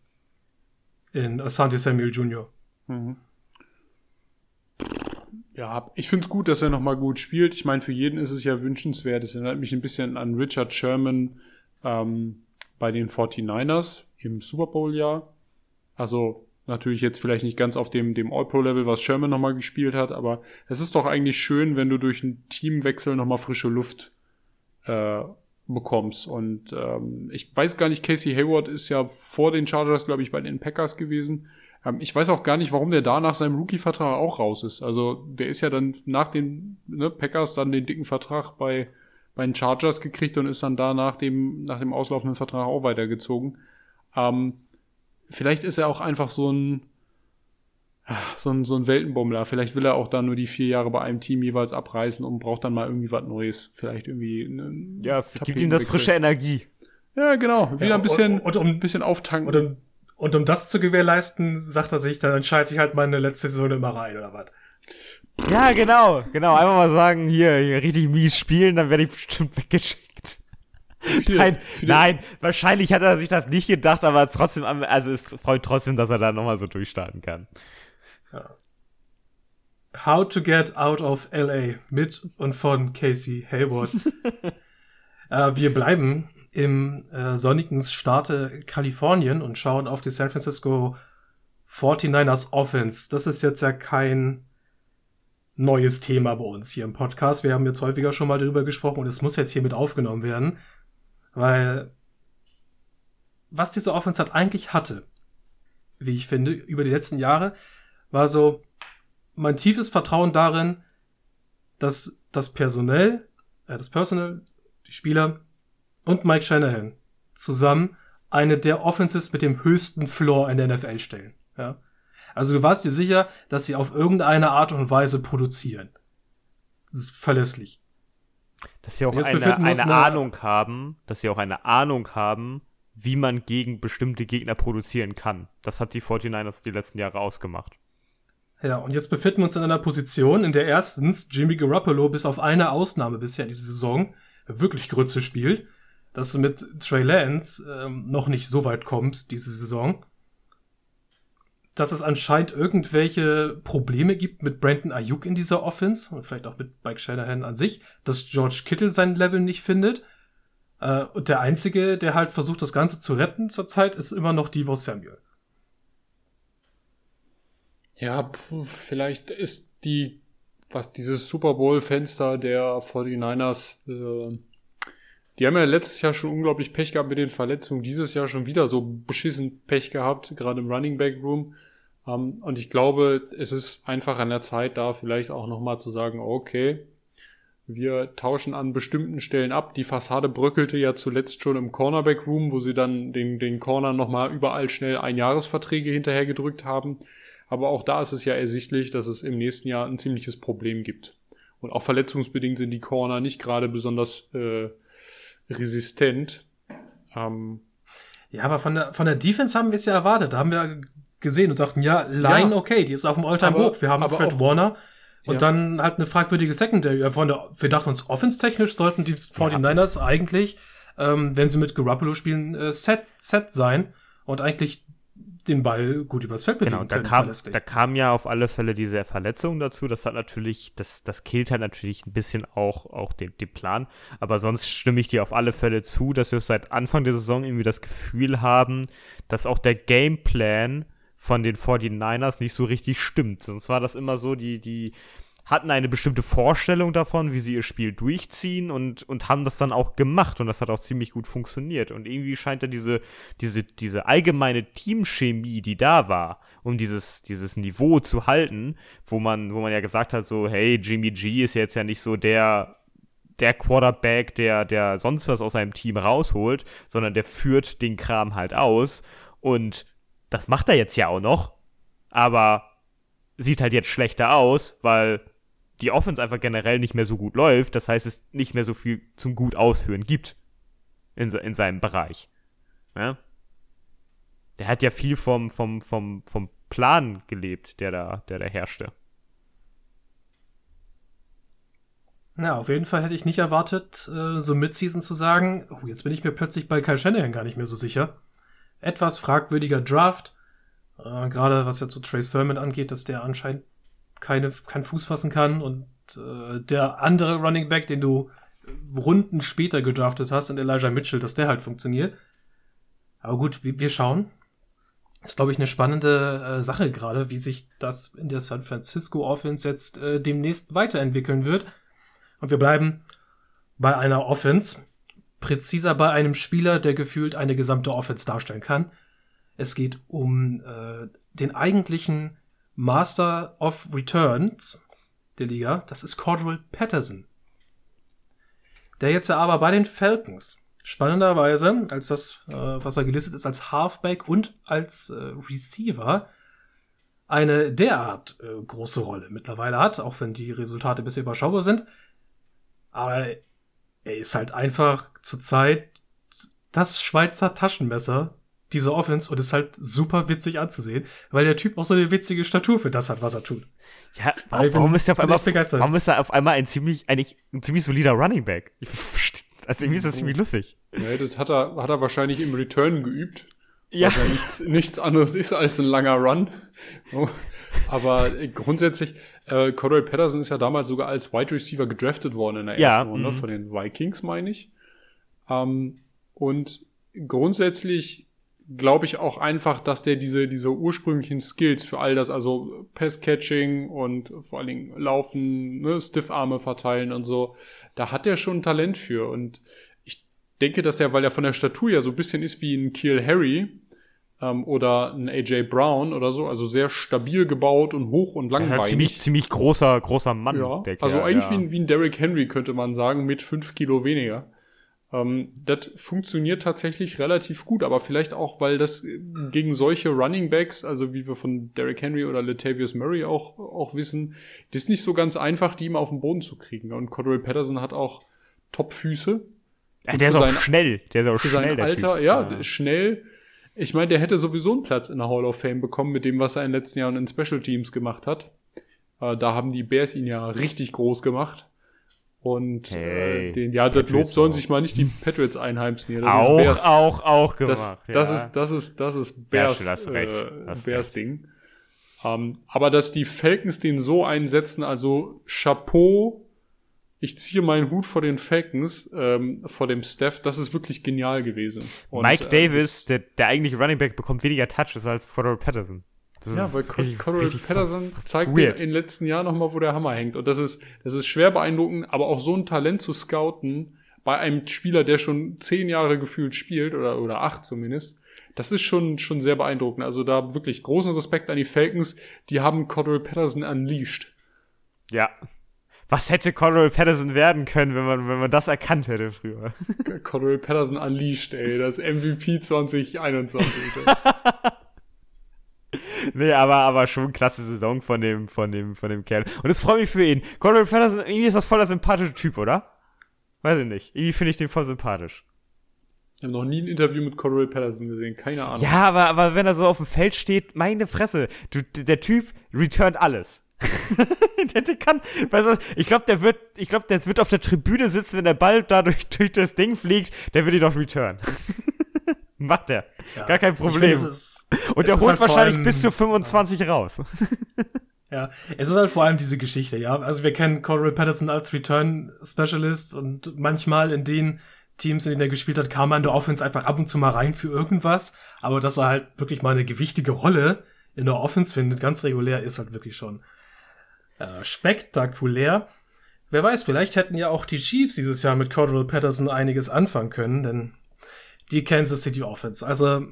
In Asante Samuel Jr. Mhm. Ja, ich finde es gut, dass er nochmal gut spielt. Ich meine, für jeden ist es ja wünschenswert. Es erinnert mich ein bisschen an Richard Sherman ähm, bei den 49ers im Super Bowl-Jahr. Also natürlich jetzt vielleicht nicht ganz auf dem, dem All-Pro-Level, was Sherman nochmal gespielt hat, aber es ist doch eigentlich schön, wenn du durch einen Teamwechsel nochmal frische Luft äh, bekommst. Und ähm, ich weiß gar nicht, Casey Hayward ist ja vor den Chargers, glaube ich, bei den Packers gewesen. Ähm, ich weiß auch gar nicht, warum der da nach seinem Rookie-Vertrag auch raus ist. Also der ist ja dann nach den ne, Packers dann den dicken Vertrag bei, bei den Chargers gekriegt und ist dann da nach dem, nach dem auslaufenden Vertrag auch weitergezogen. Ähm, vielleicht ist er auch einfach so ein, so ein, so ein Weltenbummler. Vielleicht will er auch da nur die vier Jahre bei einem Team jeweils abreißen und braucht dann mal irgendwie was Neues. Vielleicht irgendwie. Einen ja, gibt ihm das frische Energie. Ja, genau. Wieder ja, ein bisschen, und, und, um, ein bisschen auftanken. Und um, und um das zu gewährleisten, sagt er sich, dann entscheidet sich halt meine letzte Saison immer rein, oder was? Ja, genau, genau. Einfach mal sagen, hier, hier richtig mies spielen, dann werde ich bestimmt weggeschickt. nein, nein, wahrscheinlich hat er sich das nicht gedacht, aber trotzdem, also es freut trotzdem, dass er da nochmal so durchstarten kann. Ja. How to get out of LA mit und von Casey Hayward. äh, wir bleiben im äh, sonnigen Staate Kalifornien und schauen auf die San Francisco 49ers Offense. Das ist jetzt ja kein neues Thema bei uns hier im Podcast. Wir haben jetzt häufiger schon mal darüber gesprochen und es muss jetzt hier mit aufgenommen werden, weil was diese Offense hat eigentlich hatte, wie ich finde, über die letzten Jahre, war so mein tiefes Vertrauen darin, dass das Personell, äh, das Personal, die Spieler und Mike Shanahan zusammen eine der Offenses mit dem höchsten Floor in der NFL stellen. Ja? Also du warst dir sicher, dass sie auf irgendeine Art und Weise produzieren. Das ist verlässlich. Dass sie auch eine, eine Ahnung haben, dass sie auch eine Ahnung haben, wie man gegen bestimmte Gegner produzieren kann. Das hat die 49ers die letzten Jahre ausgemacht. Ja, und jetzt befinden wir uns in einer Position, in der erstens Jimmy Garoppolo bis auf eine Ausnahme bisher diese Saison wirklich Grütze spielt dass du mit Trey Lance ähm, noch nicht so weit kommst diese Saison. Dass es anscheinend irgendwelche Probleme gibt mit Brandon Ayuk in dieser Offense und vielleicht auch mit Mike Shanahan an sich, dass George Kittle sein Level nicht findet. Äh, und der Einzige, der halt versucht, das Ganze zu retten zurzeit, ist immer noch Debo Samuel. Ja, vielleicht ist die, was dieses Super Bowl-Fenster der 49ers äh, die haben ja letztes Jahr schon unglaublich Pech gehabt mit den Verletzungen, dieses Jahr schon wieder so beschissen Pech gehabt, gerade im Running Back Room. Ähm, und ich glaube, es ist einfach an der Zeit, da vielleicht auch nochmal zu sagen, okay, wir tauschen an bestimmten Stellen ab. Die Fassade bröckelte ja zuletzt schon im Cornerback Room, wo sie dann den, den Corner nochmal überall schnell Einjahresverträge hinterhergedrückt haben. Aber auch da ist es ja ersichtlich, dass es im nächsten Jahr ein ziemliches Problem gibt. Und auch verletzungsbedingt sind die Corner nicht gerade besonders äh, resistent. Ähm, ja, aber von der, von der Defense haben wir es ja erwartet. Da haben wir gesehen und sagten, ja, Line ja, okay, die ist auf dem Alltime hoch. Wir haben Fred Warner und ja. dann halt eine fragwürdige Secondary. Wir dachten uns, offenstechnisch sollten die 49ers ja. eigentlich, ähm, wenn sie mit Garoppolo spielen, äh, set, set sein und eigentlich den Ball gut übers Feld bewegen genau, da kam, da kam ja auf alle Fälle diese Verletzung dazu. Das hat natürlich, das, das killt halt natürlich ein bisschen auch, auch den, den Plan. Aber sonst stimme ich dir auf alle Fälle zu, dass wir seit Anfang der Saison irgendwie das Gefühl haben, dass auch der Gameplan von den 49ers nicht so richtig stimmt. Sonst war das immer so, die, die hatten eine bestimmte Vorstellung davon, wie sie ihr Spiel durchziehen und, und haben das dann auch gemacht und das hat auch ziemlich gut funktioniert. Und irgendwie scheint da diese, diese, diese allgemeine Teamchemie, die da war, um dieses, dieses Niveau zu halten, wo man, wo man ja gesagt hat, so, hey, Jimmy G ist jetzt ja nicht so der der Quarterback, der, der sonst was aus seinem Team rausholt, sondern der führt den Kram halt aus. Und das macht er jetzt ja auch noch, aber sieht halt jetzt schlechter aus, weil die Offense einfach generell nicht mehr so gut läuft. Das heißt, es nicht mehr so viel zum gut ausführen gibt in, in seinem Bereich. Ja? Der hat ja viel vom, vom, vom, vom Plan gelebt, der da, der da herrschte. Ja, auf jeden Fall hätte ich nicht erwartet, äh, so Midseason zu sagen, oh, jetzt bin ich mir plötzlich bei Kyle Shanahan gar nicht mehr so sicher etwas fragwürdiger Draft. Äh, Gerade was ja zu Trey Sermon angeht, dass der anscheinend keine, keinen Fuß fassen kann und äh, der andere Running Back, den du Runden später gedraftet hast, und Elijah Mitchell, dass der halt funktioniert. Aber gut, wir schauen. Ist, glaube ich, eine spannende äh, Sache gerade, wie sich das in der San Francisco Offense jetzt äh, demnächst weiterentwickeln wird. Und wir bleiben bei einer Offense, präziser bei einem Spieler, der gefühlt eine gesamte Offense darstellen kann. Es geht um äh, den eigentlichen Master of Returns der Liga. Das ist Cordell Patterson. Der jetzt aber bei den Falcons spannenderweise, als das, äh, was er gelistet ist, als Halfback und als äh, Receiver, eine derart äh, große Rolle mittlerweile hat, auch wenn die Resultate bisher überschaubar sind. Aber er ist halt einfach zurzeit das Schweizer Taschenmesser dieser Offense und ist halt super witzig anzusehen, weil der Typ auch so eine witzige Statur für das hat, was er tut. Ja, warum, warum ist er auf einmal, warum ist er auf einmal ein ziemlich, eigentlich ein ziemlich solider Running Back? also irgendwie ist das ziemlich lustig. Ja, das hat er, hat er wahrscheinlich im Return geübt. Ja. Was ja nichts, nichts anderes ist als ein langer Run. Aber grundsätzlich, äh, Cordell Patterson ist ja damals sogar als Wide Receiver gedraftet worden in der ersten ja, Runde mhm. von den Vikings, meine ich. Ähm, und grundsätzlich glaube ich auch einfach, dass der diese, diese ursprünglichen Skills für all das, also Pass-Catching und vor allen Dingen Laufen, ne, Stiffarme verteilen und so, da hat er schon Talent für. Und ich denke, dass der, weil er von der Statur ja so ein bisschen ist wie ein Kiel Harry, ähm, oder ein AJ Brown oder so, also sehr stabil gebaut und hoch und langbeinig. Ja, ziemlich, ziemlich großer, großer Mann. Ja, der also eigentlich ja. wie, ein, wie ein Derrick Henry könnte man sagen, mit fünf Kilo weniger. Ähm, das funktioniert tatsächlich relativ gut, aber vielleicht auch, weil das gegen solche Running Backs, also wie wir von Derrick Henry oder Latavius Murray auch, auch wissen, das ist nicht so ganz einfach, die immer auf den Boden zu kriegen. Und Cordell Patterson hat auch Top-Füße. Ja, der ist auch sein, schnell. Der ist auch für schnell. Sein Alter, ja, ja. schnell ich meine, der hätte sowieso einen Platz in der Hall of Fame bekommen mit dem, was er in den letzten Jahren in Special Teams gemacht hat. Äh, da haben die Bears ihn ja richtig groß gemacht. Und äh, hey, äh, den, ja, das Lob sollen sich mal nicht die Patriots einheimsen hier. Das auch, ist Bears, auch, auch gemacht. Das, das ist, das ist, das ist Bears, ja, äh, Bears Ding. Um, ähm, aber dass die Falcons den so einsetzen, also Chapeau ich ziehe meinen Hut vor den Falcons, ähm, vor dem Staff, das ist wirklich genial gewesen. Und, Mike äh, Davis, der, der eigentliche Running Back, bekommt weniger Touches als Cordell Patterson. Das ja, weil Cordell Patterson zeigt dir in den letzten Jahren nochmal, wo der Hammer hängt. Und das ist, das ist schwer beeindruckend, aber auch so ein Talent zu scouten, bei einem Spieler, der schon zehn Jahre gefühlt spielt, oder, oder acht zumindest, das ist schon, schon sehr beeindruckend. Also da wirklich großen Respekt an die Falcons. Die haben Cordell Patterson unleashed. Ja. Was hätte Cordell Patterson werden können, wenn man, wenn man das erkannt hätte früher? Cordell Patterson unleashed, ey. Das MVP 2021. nee, aber, aber schon klasse Saison von dem, von dem, von dem Kerl. Und es freut mich für ihn. Cordell Patterson, irgendwie ist das voll der sympathische Typ, oder? Weiß ich nicht. Irgendwie finde ich den voll sympathisch. Ich habe noch nie ein Interview mit Cordell Patterson gesehen, keine Ahnung. Ja, aber, aber wenn er so auf dem Feld steht, meine Fresse, du, der Typ returnt alles. der, der kann, weißt du, ich glaube, der wird, ich glaube, der wird auf der Tribüne sitzen, wenn der Ball da durch, durch das Ding fliegt, der wird ihn doch return. Macht er. Ja, Gar kein Problem. Find, ist, Und der holt halt wahrscheinlich allem, bis zu 25 ja. raus. Ja, es ist halt vor allem diese Geschichte, ja. Also wir kennen Cordell Patterson als Return Specialist und manchmal in den Teams, in denen er gespielt hat, kam er in der Offense einfach ab und zu mal rein für irgendwas. Aber dass er halt wirklich mal eine gewichtige Rolle in der Offense findet, ganz regulär, ist halt wirklich schon äh, spektakulär. Wer weiß, vielleicht hätten ja auch die Chiefs dieses Jahr mit Cordell Patterson einiges anfangen können, denn die Kansas City Offense. Also,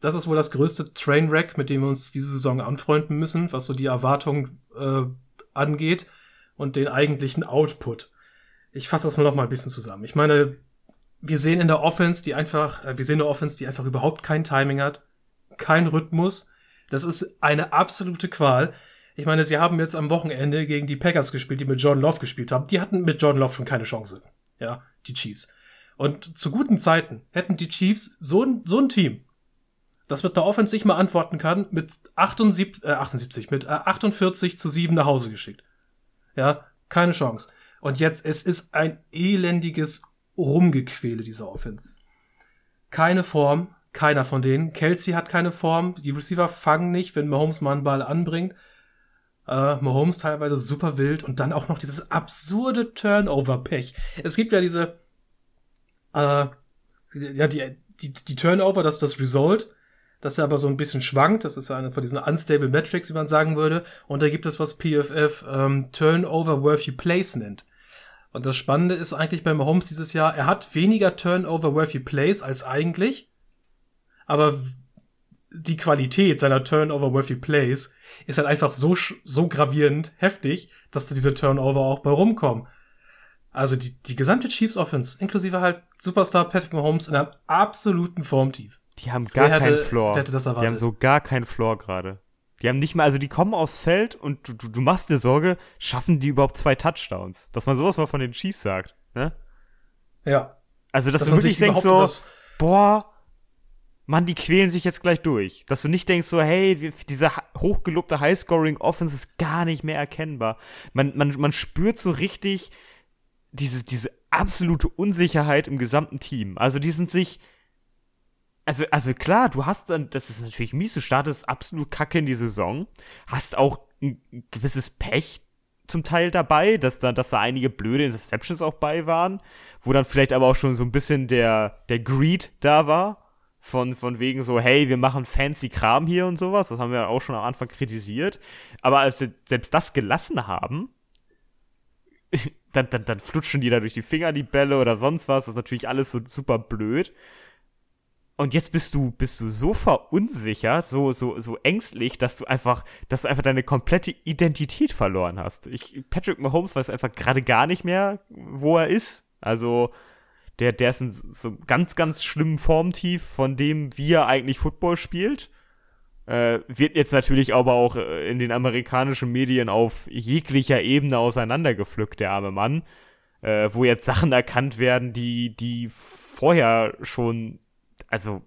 das ist wohl das größte Trainwreck, mit dem wir uns diese Saison anfreunden müssen, was so die Erwartung äh, angeht und den eigentlichen Output. Ich fasse das nur noch mal ein bisschen zusammen. Ich meine, wir sehen in der Offense, die einfach, äh, wir sehen eine Offense, die einfach überhaupt kein Timing hat, kein Rhythmus. Das ist eine absolute Qual. Ich meine, sie haben jetzt am Wochenende gegen die Packers gespielt, die mit John Love gespielt haben. Die hatten mit John Love schon keine Chance. Ja, die Chiefs. Und zu guten Zeiten hätten die Chiefs so ein, so ein Team, das mit der Offense nicht mal antworten kann, mit 78, äh, 78 mit äh, 48 zu 7 nach Hause geschickt. Ja, keine Chance. Und jetzt, es ist ein elendiges Rumgequäle dieser Offense. Keine Form, keiner von denen. Kelsey hat keine Form, die Receiver fangen nicht, wenn Mahomes mal einen Ball anbringt. Uh, Mahomes teilweise super wild und dann auch noch dieses absurde Turnover-Pech. Es gibt ja diese, äh, ja, die, die, die Turnover, das ist das Result, das ja aber so ein bisschen schwankt. Das ist ja eine von diesen unstable Metrics, wie man sagen würde. Und da gibt es was PFF ähm, Turnover Worthy Place nennt. Und das Spannende ist eigentlich bei Mahomes dieses Jahr, er hat weniger Turnover-worthy Plays als eigentlich, aber die Qualität seiner Turnover-worthy Plays ist halt einfach so, so gravierend heftig, dass da diese Turnover auch bei rumkommen. Also die, die gesamte Chiefs Offense, inklusive halt Superstar Patrick Mahomes in einem absoluten Formtief. Die haben gar keinen Floor. Wer hätte das erwartet? Die haben so gar keinen Floor gerade. Die haben nicht mal, also die kommen aufs Feld und du, du machst dir Sorge, schaffen die überhaupt zwei Touchdowns? Dass man sowas mal von den Chiefs sagt, ne? Ja. Also, dass, dass du wirklich denkst so, boah, Mann, die quälen sich jetzt gleich durch. Dass du nicht denkst so, hey, diese hochgelobte High-Scoring-Offense ist gar nicht mehr erkennbar. Man, man, man spürt so richtig diese, diese absolute Unsicherheit im gesamten Team. Also die sind sich also, also klar, du hast dann, das ist natürlich mies, du startest absolut kacke in die Saison, hast auch ein gewisses Pech zum Teil dabei, dass da, dass da einige blöde Interceptions auch bei waren, wo dann vielleicht aber auch schon so ein bisschen der, der Greed da war. Von, von wegen so, hey, wir machen fancy Kram hier und sowas. Das haben wir auch schon am Anfang kritisiert. Aber als sie selbst das gelassen haben, dann, dann, dann flutschen die da durch die Finger die Bälle oder sonst was. Das ist natürlich alles so super blöd. Und jetzt bist du, bist du so verunsichert, so, so, so ängstlich, dass du einfach, dass du einfach deine komplette Identität verloren hast. Ich, Patrick Mahomes weiß einfach gerade gar nicht mehr, wo er ist. Also, der, der ist in so ganz, ganz schlimmen Formtief, von dem wie er eigentlich Football spielt. Äh, wird jetzt natürlich aber auch äh, in den amerikanischen Medien auf jeglicher Ebene auseinandergepflückt, der arme Mann. Äh, wo jetzt Sachen erkannt werden, die, die vorher schon also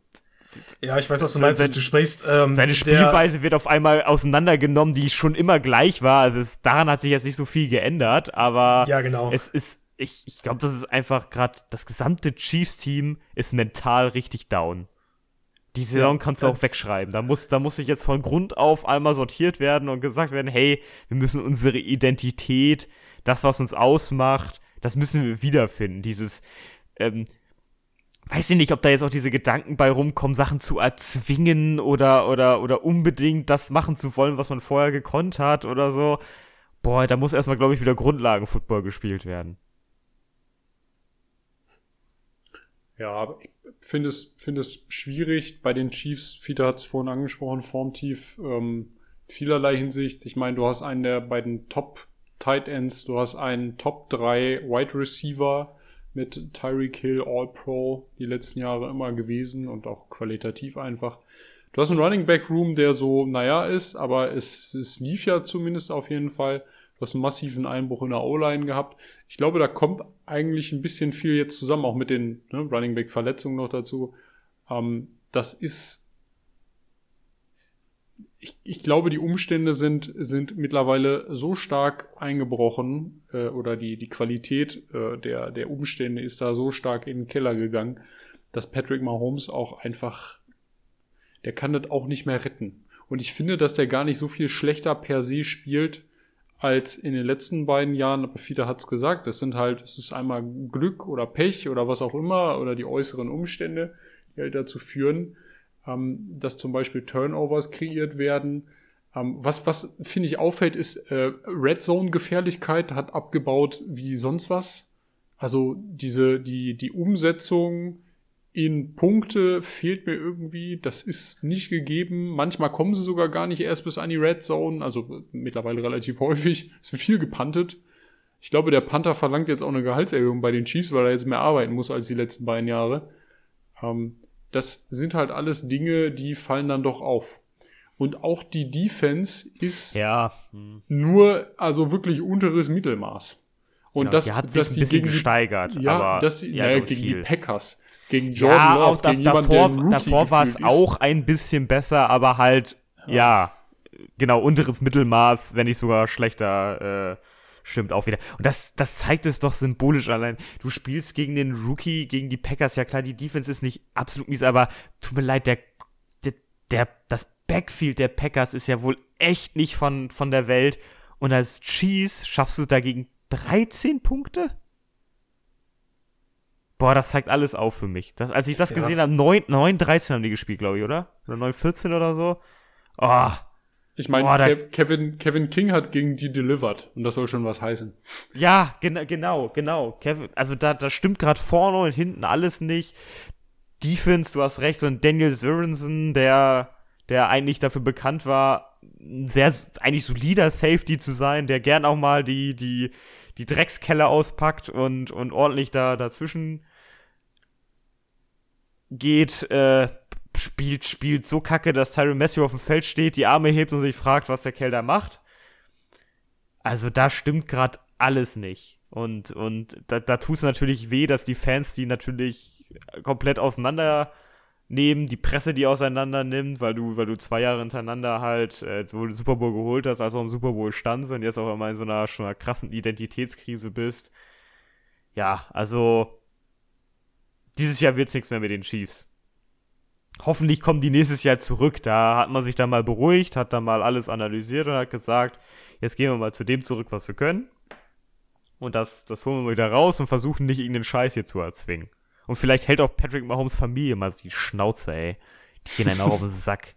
ja, ich weiß, was du meinst. Sein, du sprichst. Ähm, seine Spielweise wird auf einmal auseinandergenommen, die schon immer gleich war. Also es, daran hat sich jetzt nicht so viel geändert, aber ja, genau. es ist, ich, ich glaube, das ist einfach gerade, das gesamte Chiefs-Team ist mental richtig down. Die Saison kannst du auch wegschreiben. Da muss, da muss sich jetzt von Grund auf einmal sortiert werden und gesagt werden, hey, wir müssen unsere Identität, das, was uns ausmacht, das müssen wir wiederfinden. Dieses, ähm, weiß ich nicht, ob da jetzt auch diese Gedanken bei rumkommen, Sachen zu erzwingen oder, oder, oder unbedingt das machen zu wollen, was man vorher gekonnt hat oder so. Boah, da muss erstmal, glaube ich, wieder Grundlagenfootball gespielt werden. Ja, ich finde es, finde es schwierig bei den Chiefs. Fiete hat es vorhin angesprochen, Formtief, ähm, vielerlei Hinsicht. Ich meine, du hast einen der beiden Top Tight Ends, du hast einen Top 3 Wide Receiver mit Tyreek Hill All Pro die letzten Jahre immer gewesen und auch qualitativ einfach. Du hast einen Running Back Room, der so, naja, ist, aber es, es lief ja zumindest auf jeden Fall. Du hast einen massiven Einbruch in der O-Line gehabt. Ich glaube, da kommt eigentlich ein bisschen viel jetzt zusammen, auch mit den ne, Running Back Verletzungen noch dazu. Ähm, das ist ich, ich glaube, die Umstände sind, sind mittlerweile so stark eingebrochen äh, oder die, die Qualität äh, der, der Umstände ist da so stark in den Keller gegangen, dass Patrick Mahomes auch einfach, der kann das auch nicht mehr retten. Und ich finde, dass der gar nicht so viel schlechter per se spielt als in den letzten beiden Jahren. Aber Fiete hat's gesagt, das sind halt, es ist einmal Glück oder Pech oder was auch immer oder die äußeren Umstände, die halt dazu führen, ähm, dass zum Beispiel Turnovers kreiert werden. Ähm, was, was finde ich auffällt, ist äh, Red Zone Gefährlichkeit hat abgebaut wie sonst was. Also diese, die, die Umsetzung in Punkte fehlt mir irgendwie. Das ist nicht gegeben. Manchmal kommen sie sogar gar nicht erst bis an die Red Zone. Also mittlerweile relativ häufig. Es wird viel gepantet. Ich glaube, der Panther verlangt jetzt auch eine Gehaltserhöhung bei den Chiefs, weil er jetzt mehr arbeiten muss als die letzten beiden Jahre. Ähm, das sind halt alles Dinge, die fallen dann doch auf. Und auch die Defense ist ja. nur, also wirklich unteres Mittelmaß. Und genau, das, die hat sich dass ein die gegen gesteigert. Die, ja, aber dass sie, ja, naja, gegen viel. die Packers, gegen Jordan ja, Love, gegen jemanden, davor, der davor war es auch ein bisschen besser, aber halt, ja, genau, unteres Mittelmaß, wenn nicht sogar schlechter, äh, stimmt auch wieder. Und das, das zeigt es doch symbolisch allein. Du spielst gegen den Rookie, gegen die Packers, ja klar, die Defense ist nicht absolut mies, aber tut mir leid, der, der, der das Backfield der Packers ist ja wohl echt nicht von, von der Welt. Und als Chiefs schaffst du dagegen 13 Punkte? Boah, das zeigt alles auf für mich. Das, als ich das Ja. gesehen habe, 9, 9, 13 haben die gespielt, glaube ich, oder? Oder 9, 14 oder so. Oh, Ich meine, da- Kev, Kevin, Kevin King hat gegen die delivered. Und das soll schon was heißen. ja, gena genau, genau. Kevin, also da, da stimmt gerade vorne und hinten alles nicht. Defense, du hast recht, so ein Daniel Sorensen, der, der eigentlich dafür bekannt war, ein sehr, eigentlich solider Safety zu sein, der gern auch mal die, die, die Dreckskeller auspackt und, und ordentlich da dazwischen geht, äh, spielt, spielt so kacke, dass Tyron Matthew auf dem Feld steht, die Arme hebt und sich fragt, was der Kerl da macht. Also da stimmt gerade alles nicht. Und, und da, da tut es natürlich weh, dass die Fans die natürlich komplett auseinander nehmen, die Presse die auseinander nimmt, weil du, weil du zwei Jahre hintereinander halt äh, sowohl den Super Bowl geholt hast, als auch im Super Bowl standst und jetzt auch immer in so einer schon einer krassen Identitätskrise bist. Ja, also dieses Jahr wird's nichts mehr mit den Chiefs. Hoffentlich kommen die nächstes Jahr zurück. Da hat man sich dann mal beruhigt, hat dann mal alles analysiert und hat gesagt, jetzt gehen wir mal zu dem zurück, was wir können. Und das, das holen wir wieder raus und versuchen nicht irgendeinen Scheiß hier zu erzwingen. Und vielleicht hält auch Patrick Mahomes Familie mal so die Schnauze, ey. Die gehen einen auch auf den Sack.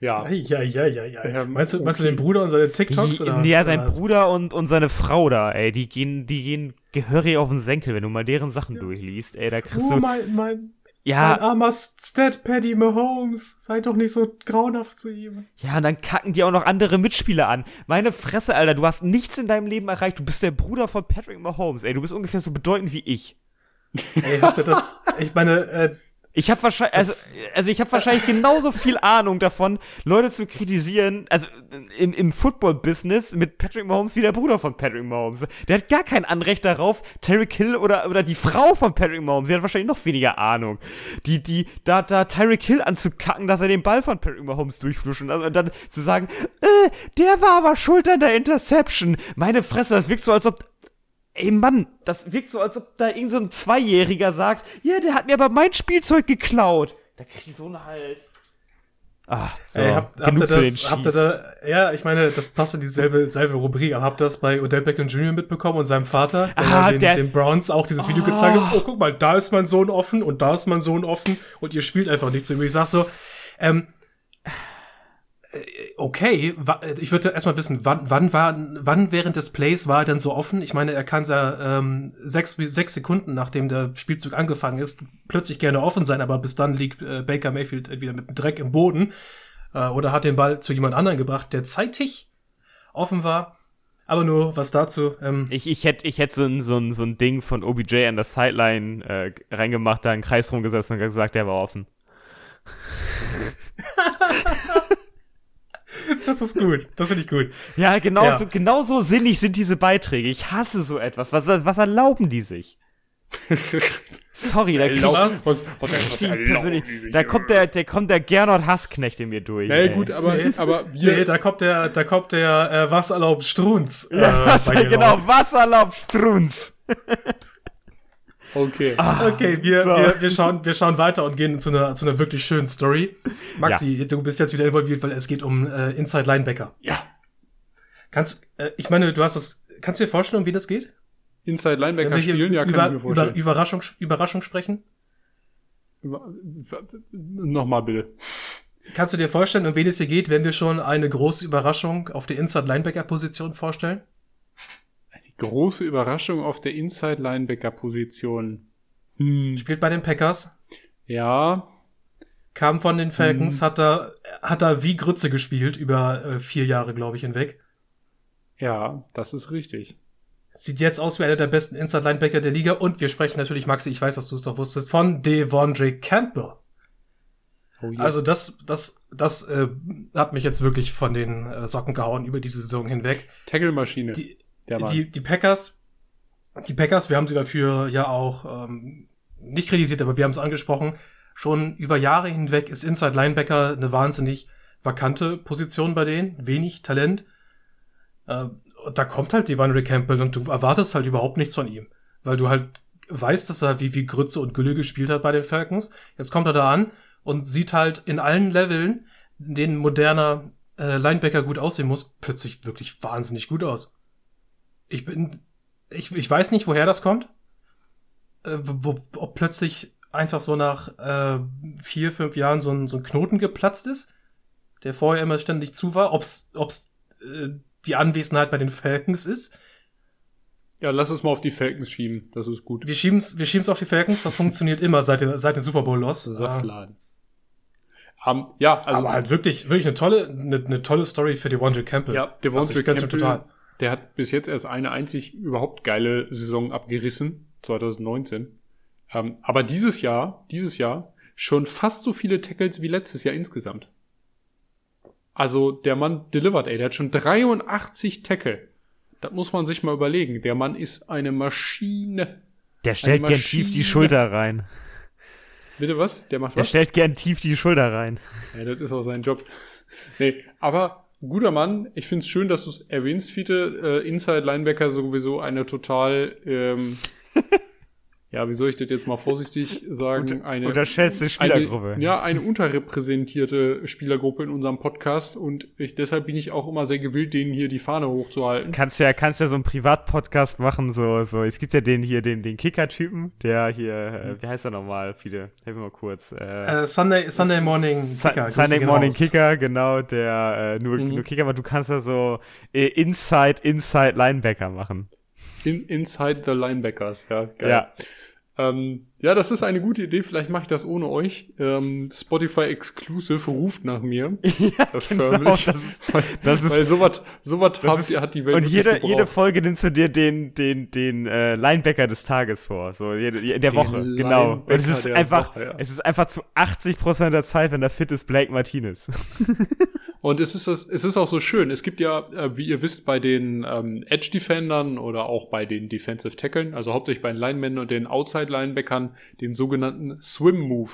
Ja. Ja, ja, ja, ja. Ja, meinst, du, meinst du den Bruder und seine TikToks? Die, oder? ja, sein oder? Bruder und, und seine Frau da, ey, die gehen, die gehen gehörig auf den Senkel, wenn du mal deren Sachen durchliest, ey, da kriegst Oh, du, mein, mein, mein ja, armer Stat Paddy Mahomes. Sei doch nicht so grauenhaft zu ihm. ja, und dann kacken die auch noch andere Mitspieler an. Meine Fresse, Alter, du hast nichts in deinem Leben erreicht, du bist der Bruder von Patrick Mahomes, ey, du bist ungefähr so bedeutend wie ich. Ey, habt ihr das? Ich meine, äh, Ich habe wahrscheinlich, also, also ich habe wahrscheinlich genauso viel Ahnung davon, Leute zu kritisieren, also im, im Football-Business mit Patrick Mahomes wie der Bruder von Patrick Mahomes. Der hat gar kein Anrecht darauf, Terry Hill oder, oder die Frau von Patrick Mahomes, die hat wahrscheinlich noch weniger Ahnung. Die, die, da, da Tyreek Hill anzukacken, dass er den Ball von Patrick Mahomes durchfluscht und, und dann zu sagen, äh, der war aber schuld an der Interception. Meine Fresse, das wirkt so, als ob Ey Mann, das wirkt so, als ob da irgend so ein Zweijähriger sagt, ja, der hat mir aber mein Spielzeug geklaut. Da krieg ich so einen Hals. Ah, so, ey, habt, habt, ihr das, habt ihr da, ja, ich meine, das passt in dieselbe selbe Rubrik, aber habt ihr das bei Odell Beckham Jr. mitbekommen und seinem Vater, der Ah, den, der- den Browns auch dieses Video Oh. gezeigt hat, oh, guck mal, da ist mein Sohn offen und da ist mein Sohn offen und ihr spielt einfach nichts. Und ich sag so, ähm, äh, okay. Wa- Ich würde erstmal wissen, wann, wann war, wann während des Plays war er denn so offen? Ich meine, er kann ja ähm, sechs, sechs Sekunden, nachdem der Spielzug angefangen ist, plötzlich gerne offen sein, aber bis dann liegt äh, Baker Mayfield entweder mit dem Dreck im Boden äh, oder hat den Ball zu jemand anderem gebracht, der zeitig offen war. Aber nur was dazu. Ähm, Ich, ich hätte ich hätt so, ein, so, ein, so ein Ding von OBJ an der Sideline äh, reingemacht, da einen Kreis rumgesetzt und gesagt, der war offen. das ist gut. Das finde ich gut. Ja, genau, Ja. So, genau so sinnig sind diese Beiträge. Ich hasse so etwas. Was, was erlauben die sich? Sorry, da, krieg, was, was, was, ich persönlich, da kommt der, der kommt der Gernot Hassknecht in mir durch. Naja, ey. gut, aber, aber wir, Nee, da kommt der, da kommt der äh, was erlaubt Strunz. Ja, äh, was, bei dir genau. Wasserlaub Strunz. Okay. Okay, wir, So. wir, wir, schauen, wir schauen weiter und gehen zu einer, zu einer wirklich schönen Story. Maxi, du bist jetzt wieder involviert, weil es geht um äh, Inside Linebacker. Ja. Kannst, äh, ich meine, du hast das, kannst du dir vorstellen, um wie das geht? Inside Linebacker spielen, ja, kann über, ich mir vorstellen. über Überraschung, Überraschung sprechen? Über, nochmal bitte. Kannst du dir vorstellen, um wen es hier geht, wenn wir schon eine große Überraschung auf der Inside Linebacker Position vorstellen? Die große Überraschung auf der Inside Linebacker Position. Hm. Spielt bei den Packers, Ja, kam von den Falcons, hat da, hat da wie Grütze gespielt über äh, vier Jahre, glaube ich, hinweg. ja, das ist richtig. Sieht jetzt aus wie einer der besten Inside Linebacker der Liga und wir sprechen natürlich, Maxi, ich weiß, dass du es doch wusstest, von Devondre Campbell. Oh je. Also das, das, das äh, hat mich jetzt wirklich von den äh, Socken gehauen über diese Saison hinweg. Tackle-Maschine. Die. Die, die Packers, die Packers, wir haben sie dafür ja auch ähm, nicht kritisiert, aber wir haben es angesprochen. Schon über Jahre hinweg ist Inside Linebacker eine wahnsinnig vakante Position bei denen, wenig Talent. Äh, da kommt halt Devondre Campbell und du erwartest halt überhaupt nichts von ihm, weil du halt weißt, dass er wie, wie Grütze und Gülle gespielt hat bei den Falcons. Jetzt kommt er da an und sieht halt in allen Leveln, in denen moderner äh, Linebacker gut aussehen muss, plötzlich wirklich wahnsinnig gut aus. Ich bin, ich, ich weiß nicht, woher das kommt. Äh, wo, ob plötzlich einfach so nach äh, vier, fünf Jahren so ein, so ein Knoten geplatzt ist, der vorher immer ständig zu war. Ob's, ob's äh, die Anwesenheit bei den Falcons ist. ja, lass es mal auf die Falcons schieben. Das ist gut. Wir schieben's, wir schieben's auf die Falcons. Das funktioniert immer seit, den- seit dem Super Bowl Loss. Saftladen. Um, ja, also aber halt wirklich, wirklich eine tolle, eine, eine tolle Story für Devondre Campbell. Ja, Devondre Also Campbell, der hat bis jetzt erst eine einzig überhaupt geile Saison abgerissen, 2019. Ähm, aber dieses Jahr, dieses Jahr schon fast so viele Tackles wie letztes Jahr insgesamt. Also der Mann delivered, ey, der hat schon 83 Tackle. Das muss man sich mal überlegen. Der Mann ist eine Maschine. Der stellt Eine gern tief die Maschine. Schulter rein. Bitte was? Der macht Der was? stellt gern tief die Schulter rein. Ja, das ist auch sein Job. Nee, aber guter Mann. Ich find's schön, dass du es erwähnst, Fiete. Äh, Inside Linebacker sowieso eine total, ähm, ja, wie soll ich das jetzt mal vorsichtig sagen? Eine unterschätzte Spielergruppe. Eine, ja, eine unterrepräsentierte Spielergruppe in unserem Podcast und ich, deshalb bin ich auch immer sehr gewillt, denen hier die Fahne hochzuhalten. Kannst ja, kannst ja so einen Privatpodcast machen, so, so. Es gibt ja den hier, den, den Kicker-Typen, der hier, äh, wie heißt er nochmal, Fiete? Helf mir mal kurz. Äh, Äh, Sunday, Sunday Morning Kicker. Sunday Morning raus. Kicker, genau, der äh, nur, Mhm. nur Kicker, aber du kannst ja so äh, Inside, Inside Linebacker machen. In, inside the Linebackers, ja, geil. Ja. Ähm, ja, das ist eine gute Idee. Vielleicht mache ich das ohne euch. Ähm, Spotify Exclusive ruft nach mir. ja, das ist- das ist- weil sowas, sowas Das habt ist- hat die Welt Und jede, jede Folge nimmst du dir den, den, den äh, Linebacker des Tages vor. So in der Den Woche, genau. Und es Linebacker ist einfach, Woche, ja. es ist einfach zu 80% der Zeit, wenn der fit ist, Blake Martinez. Und es ist, das, es ist auch so schön. Es gibt ja, äh, wie ihr wisst, bei den ähm, Edge-Defendern oder auch bei den Defensive Tackeln, also hauptsächlich bei den Linemen und den Den sogenannten Swim-Move.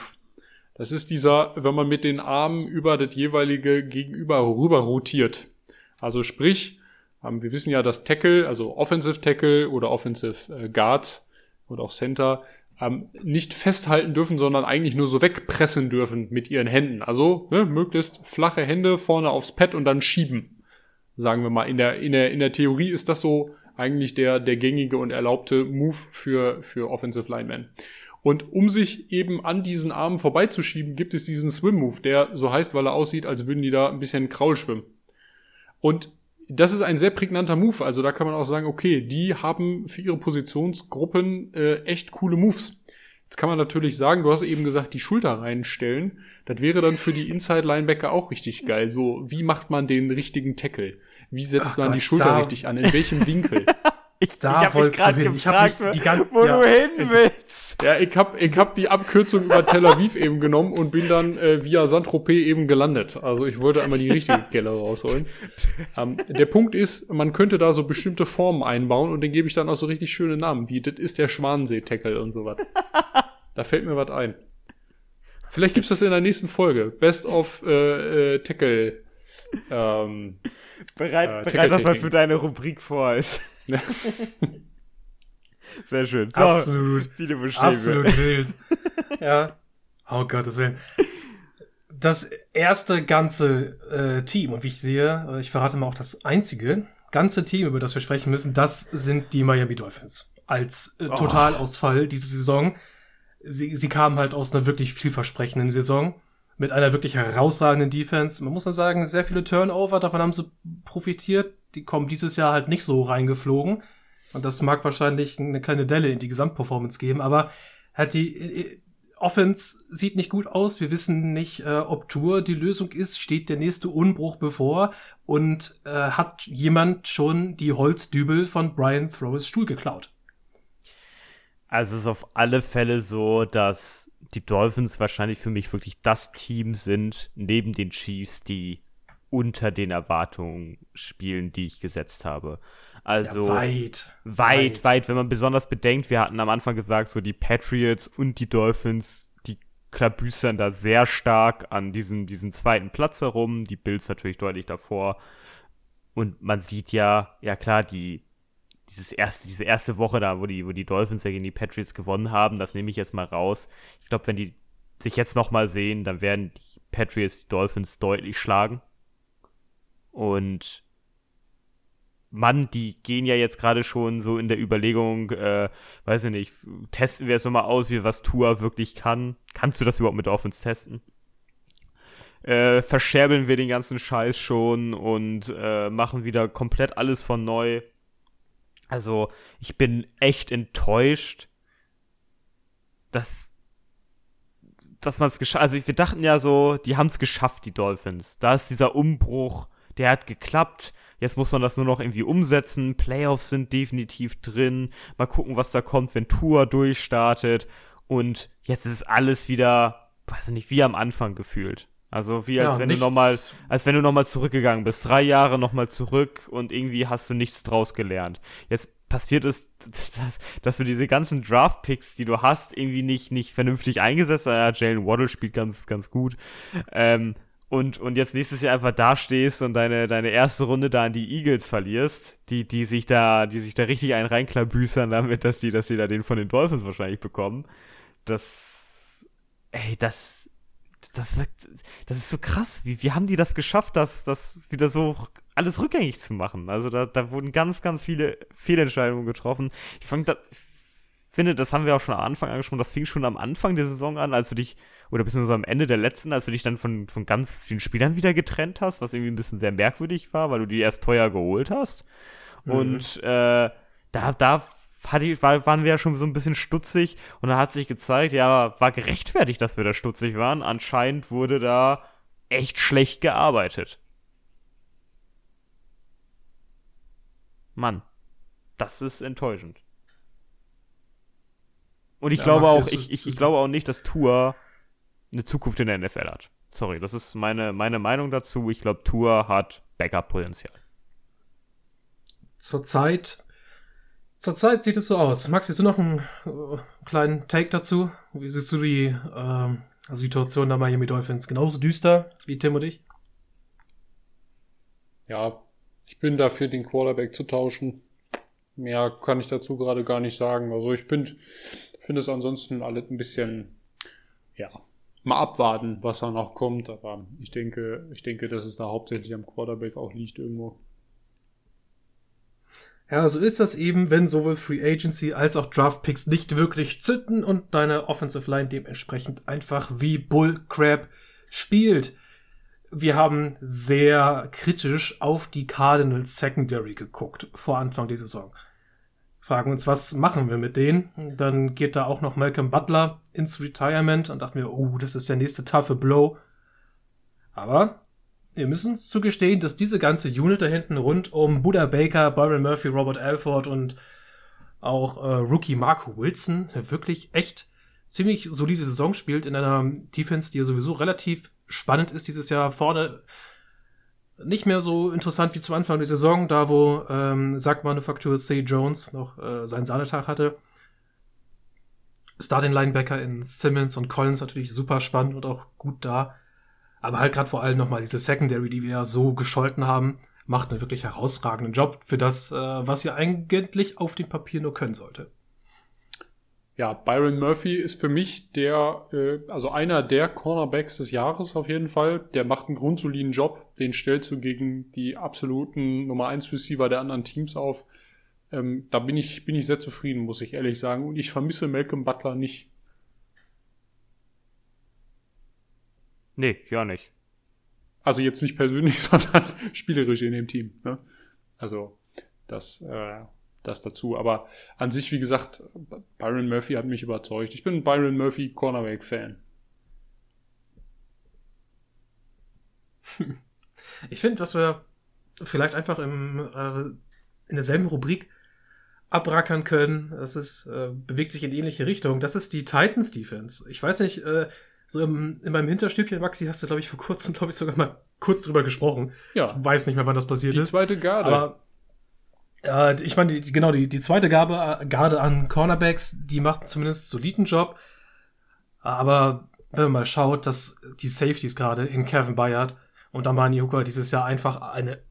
Das ist dieser, wenn man mit den Armen über das jeweilige Gegenüber rüber rotiert. Also sprich, ähm, wir wissen ja, dass Tackle, also Offensive Tackle oder Offensive äh, Guards oder auch Center, ähm, nicht festhalten dürfen, sondern eigentlich nur so wegpressen dürfen mit ihren Händen. Also ne, möglichst flache Hände vorne aufs Pad und dann schieben. Sagen wir mal, in der, in der, in der Theorie ist das so eigentlich der, der gängige und erlaubte Move für, für Offensive Linemen. Und um sich eben an diesen Armen vorbeizuschieben, gibt es diesen Swim-Move, der so heißt, weil er aussieht, als würden die da ein bisschen Kraul schwimmen. Und das ist ein sehr prägnanter Move. Also da kann man auch sagen, okay, die haben für ihre Positionsgruppen äh, echt coole Moves. Jetzt kann man natürlich sagen, du hast eben gesagt, die Schulter reinstellen. Das wäre dann für die Inside-Linebacker auch richtig geil. So, wie macht man den richtigen Tackle? Wie setzt Ach man die Schulter da. richtig an? In welchem Winkel? Ich, da ich wolltest du hin. Ich habe die ganze, wo ja. du hin willst. Ja, ich hab, ich hab die Abkürzung über Tel Aviv eben genommen und bin dann äh, via Saint-Tropez eben gelandet. Also ich wollte einmal die richtige Kelle rausholen. Ähm, der Punkt ist, man könnte da so bestimmte Formen einbauen und den gebe ich dann auch so richtig schöne Namen, wie das ist der Schwansee-Tackle und so was. Da fällt mir was ein. Vielleicht gibt's das in der nächsten Folge. Best of äh, äh, Tackle. Ähm, bereit, äh, bereit was mal für deine Rubrik vor ist. Sehr schön. So, absolut. Viele. Absolut wild. ja. Oh Gott, das Willen. Das erste ganze äh, Team, und wie ich sehe, äh, ich verrate mal auch das einzige ganze Team, über das wir sprechen müssen, das sind die Miami Dolphins. Als äh, Totalausfall oh. diese Saison. Sie, sie kamen halt aus einer wirklich vielversprechenden Saison mit einer wirklich herausragenden Defense. Man muss dann sagen, sehr viele Turnover, davon haben sie profitiert. Die kommen dieses Jahr halt nicht so reingeflogen. Und das mag wahrscheinlich eine kleine Delle in die Gesamtperformance geben, aber hat die äh, Offense sieht nicht gut aus. Wir wissen nicht, äh, ob Tour die Lösung ist. Steht der nächste Unbruch bevor? Und äh, hat jemand schon die Holzdübel von Brian Flores Stuhl geklaut? Also es ist auf alle Fälle so, dass die Dolphins wahrscheinlich für mich wirklich das Team sind, neben den Chiefs, die unter den Erwartungen spielen, die ich gesetzt habe. Also ja, weit, weit, weit, weit, wenn man besonders bedenkt, wir hatten am Anfang gesagt, so die Patriots und die Dolphins, die klabüstern da sehr stark an diesem, diesem zweiten Platz herum, die Bills natürlich deutlich davor. Und man sieht ja, ja klar, die dieses erste, diese erste Woche da, wo die, wo die Dolphins ja gegen die Patriots gewonnen haben, das nehme ich jetzt mal raus. Ich glaube, wenn die sich jetzt nochmal sehen, dann werden die Patriots die Dolphins deutlich schlagen. Und Mann, die gehen ja jetzt gerade schon so in der Überlegung, äh, weiß ich nicht, testen wir es nochmal aus, wie was Tua wirklich kann. Kannst du das überhaupt mit Offense testen? Äh, verscherbeln wir den ganzen Scheiß schon und äh, machen wieder komplett alles von neu. Also, ich bin echt enttäuscht, dass, dass man es geschafft Also, wir dachten ja so, die haben es geschafft, die Dolphins. Da ist dieser Umbruch, der hat geklappt. Jetzt muss man das nur noch irgendwie umsetzen. Playoffs sind definitiv drin. Mal gucken, was da kommt, wenn Tour durchstartet. Und jetzt ist alles wieder, weiß ich nicht, wie am Anfang gefühlt. Also wie als ja, wenn nichts. du nochmal, als wenn du nochmal zurückgegangen bist, drei Jahre nochmal zurück und irgendwie hast du nichts draus gelernt. Jetzt passiert ist, dass, dass du diese ganzen Draft-Picks, die du hast, irgendwie nicht, nicht vernünftig eingesetzt hast. Ja, Jalen Waddle spielt ganz, ganz gut. Ähm, und, und jetzt nächstes Jahr einfach dastehst und deine, deine erste Runde da an die Eagles verlierst, die, die sich da, die sich da richtig einen reinklabüsern damit, dass die, dass die da den von den Dolphins wahrscheinlich bekommen. Das, ey, das, das, das ist so krass. Wie, wie haben die das geschafft, das, das wieder so alles rückgängig zu machen? Also da, da wurden ganz, ganz viele Fehlentscheidungen getroffen. Ich fand das, finde, das haben wir auch schon am Anfang angesprochen, das fing schon am Anfang der Saison an, als du dich, oder beziehungsweise am Ende der letzten, als du dich dann von, von ganz vielen Spielern wieder getrennt hast, was irgendwie ein bisschen sehr merkwürdig war, weil du die erst teuer geholt hast. Mhm. Und äh, da, da hatte, war, waren wir ja schon so ein bisschen stutzig und dann hat sich gezeigt, ja, war gerechtfertigt, dass wir da stutzig waren. Anscheinend wurde da echt schlecht gearbeitet. Mann, das ist enttäuschend. Und ich ja, glaube auch, ich, ich, ich glaube auch nicht, dass Tour eine Zukunft in der NFL hat. Sorry, das ist meine, meine Meinung dazu. Ich glaube, Tour hat Backup-Potenzial. Zurzeit Zurzeit sieht es so aus. Max, siehst du noch einen äh, kleinen Take dazu? Wie siehst du die äh, Situation der Miami Dolphins? Genauso düster wie Tim und ich? Ja, ich bin dafür, den Quarterback zu tauschen. Mehr kann ich dazu gerade gar nicht sagen. Also ich bin, finde es ansonsten alles ein bisschen, ja, mal abwarten, was da noch kommt. Aber ich denke, ich denke, dass es da hauptsächlich am Quarterback auch liegt irgendwo. Ja, so ist das eben, wenn sowohl Free Agency als auch Draft Picks nicht wirklich zünden und deine Offensive Line dementsprechend einfach wie Bullcrap spielt. wir haben sehr kritisch auf die Cardinals Secondary geguckt vor Anfang der Saison. Fragen uns, was machen wir mit denen? Dann geht da auch noch Malcolm Butler ins Retirement und dachten wir, oh, das ist der nächste taffe Blow. Aber wir müssen uns zugestehen, dass diese ganze Unit da hinten rund um Buddha Baker, Byron Murphy, Robert Alford und auch äh, Rookie Marco Wilson wirklich echt ziemlich solide Saison spielt in einer Defense, die ja sowieso relativ spannend ist dieses Jahr vorne. Nicht mehr so interessant wie zum Anfang der Saison, da wo ähm, Sackmanufaktur C. Jones noch äh, seinen Sahnetag hatte. Starting Linebacker in Simmons und Collins natürlich super spannend und auch gut da. Aber halt gerade vor allem nochmal diese Secondary, die wir ja so gescholten haben, macht einen wirklich herausragenden Job für das, äh, was ihr eigentlich auf dem Papier nur können sollte ja, Byron Murphy ist für mich der, äh, also einer der Cornerbacks des Jahres auf jeden Fall. Der macht einen grundsoliden Job. Den stellst du gegen die absoluten Nummer 1 Receiver der anderen Teams auf. Ähm, da bin ich, bin ich sehr zufrieden, muss ich ehrlich sagen. Und ich vermisse Malcolm Butler nicht. Nee, ja nicht. Also jetzt nicht persönlich, sondern spielerisch in dem Team. Ne? Also das, äh, das dazu. Aber an sich, wie gesagt, Byron Murphy hat mich überzeugt. Ich bin ein Byron Murphy Cornerback-Fan. Ich finde, was wir vielleicht einfach im, äh, in derselben Rubrik abrackern können, das ist, äh, bewegt sich in ähnliche Richtung. Das ist die Titans Defense. Ich weiß nicht, äh, so im, in meinem Hinterstübchen, Maxi, hast du, glaube ich, vor kurzem, glaube ich, sogar mal kurz drüber gesprochen. Ja. Ich weiß nicht mehr, wann das passiert die ist. Die zweite Garde. Aber äh, ich meine, die, genau, die, die zweite Gabe, äh, Garde an Cornerbacks, die macht zumindest soliden Job. Aber wenn man mal schaut, dass die Safeties gerade in Kevin Bayard und Amani Hooker dieses Jahr einfach eine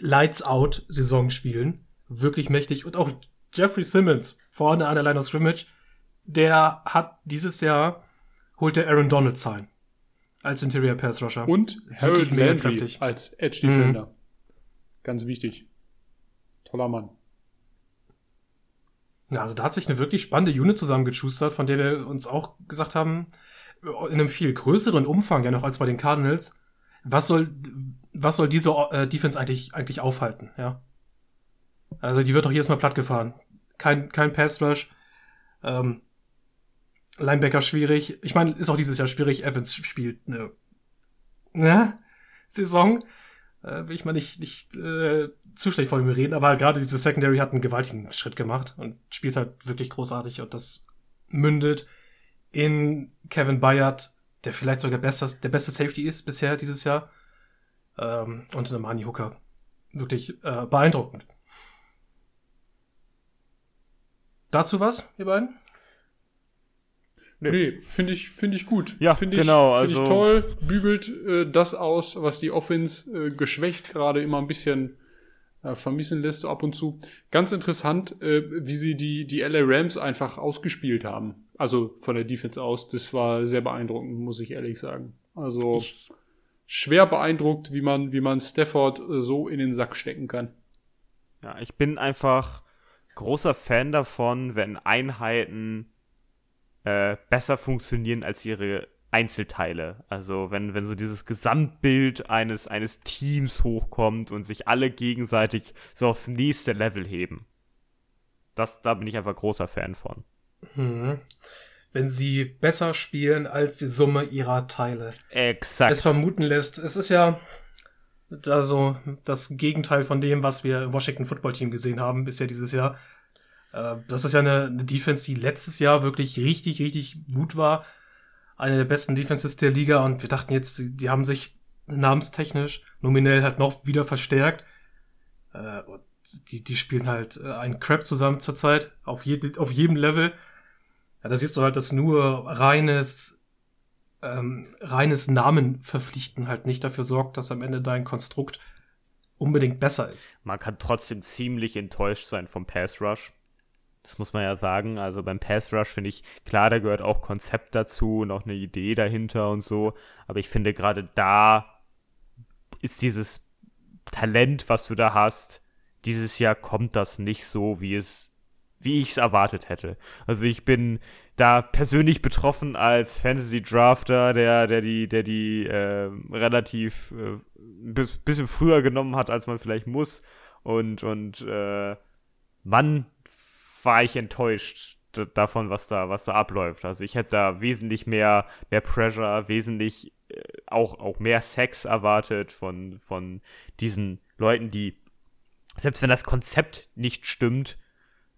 Lights-Out-Saison spielen. Wirklich mächtig. Und auch Jeffrey Simmons vorne an der Line of Scrimmage, der hat dieses Jahr, holt der Aaron Donald Zahlen. Als Interior Pass Rusher. Und Harold Landry als Edge Defender. Mhm. Ganz wichtig. Toller Mann. Ja, also da hat sich eine wirklich spannende Unit zusammengeschustert, von der wir uns auch gesagt haben, in einem viel größeren Umfang ja noch als bei den Cardinals. Was soll, was soll diese äh, Defense eigentlich, eigentlich aufhalten, ja? Also die wird doch jedes Mal platt gefahren. Kein, kein Pass Rush. Ähm, Linebacker schwierig. Ich meine, ist auch dieses Jahr schwierig. Evans spielt eine ne, Saison. Äh, will ich mal nicht, nicht äh, zu schlecht von ihm reden, aber halt gerade diese Secondary hat einen gewaltigen Schritt gemacht und spielt halt wirklich großartig und das mündet in Kevin Bayard, der vielleicht sogar besser, der beste Safety ist bisher dieses Jahr. Ähm, und in Mani Hooker. Wirklich äh, beeindruckend. Dazu was, ihr beiden? Nee, nee finde ich, finde ich gut. Ja, finde genau. Ich, find also ich toll. Bügelt äh, das aus, was die Offense äh, geschwächt gerade immer ein bisschen vermissen lässt ab und zu. Ganz interessant, äh, wie sie die, die LA Rams einfach ausgespielt haben. Also von der Defense aus. Das war sehr beeindruckend, muss ich ehrlich sagen. Also schwer beeindruckt, wie man, wie man Stafford äh, so in den Sack stecken kann. Ja, ich bin einfach großer Fan davon, wenn Einheiten äh, besser funktionieren als ihre Einzelteile. Also wenn, wenn so dieses Gesamtbild eines, eines Teams hochkommt und sich alle gegenseitig so aufs nächste Level heben. Das, da bin ich einfach großer Fan von. Mhm. Wenn sie besser spielen als die Summe ihrer Teile. Exakt. Es vermuten lässt, es ist ja also das Gegenteil von dem, was wir im Washington Football Team gesehen haben bisher dieses Jahr. Äh, das ist ja eine, eine Defense, die letztes Jahr wirklich richtig, richtig gut war eine der besten Defenses der Liga und wir dachten jetzt, die haben sich namenstechnisch nominell halt noch wieder verstärkt. Äh, die, die spielen halt äh, einen Crap zusammen zurzeit, auf, je, auf jedem Level. Ja, da siehst du halt, dass nur reines, ähm, reines Namen verpflichten halt nicht dafür sorgt, dass am Ende dein Konstrukt unbedingt besser ist. Man kann trotzdem ziemlich enttäuscht sein vom Pass Rush. Das muss man ja sagen. Also beim Pass Rush finde ich, klar, da gehört auch Konzept dazu und auch eine Idee dahinter und so. Aber ich finde gerade da ist dieses Talent, was du da hast, dieses Jahr kommt das nicht so, wie es, wie ich es erwartet hätte. Also ich bin da persönlich betroffen als Fantasy Drafter, der, der die, der die äh, relativ äh, bis, bisschen früher genommen hat, als man vielleicht muss. Und, und äh, Mann, war ich enttäuscht davon, was da, was da abläuft. Also ich hätte da wesentlich mehr, mehr Pressure, wesentlich äh, auch, auch mehr Sex erwartet von, von diesen Leuten, die, selbst wenn das Konzept nicht stimmt,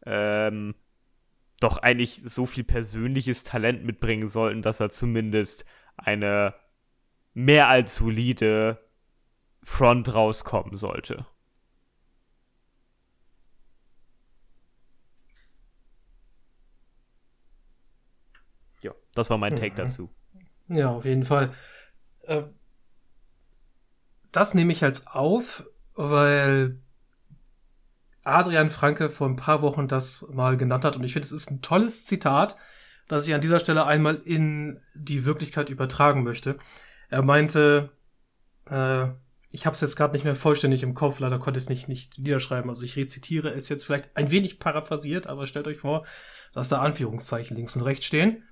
ähm, doch eigentlich so viel persönliches Talent mitbringen sollten, dass er zumindest eine mehr als solide Front rauskommen sollte. Das war mein Take mhm. dazu. Ja, auf jeden Fall. Äh, das nehme ich als auf, weil Adrian Franke vor ein paar Wochen das mal genannt hat und ich finde, es ist ein tolles Zitat, das ich an dieser Stelle einmal in die Wirklichkeit übertragen möchte. Er meinte, äh, ich habe es jetzt gerade nicht mehr vollständig im Kopf, leider konnte ich es nicht, nicht niederschreiben. Also ich rezitiere es jetzt vielleicht ein wenig paraphrasiert, aber stellt euch vor, dass da Anführungszeichen links und rechts stehen.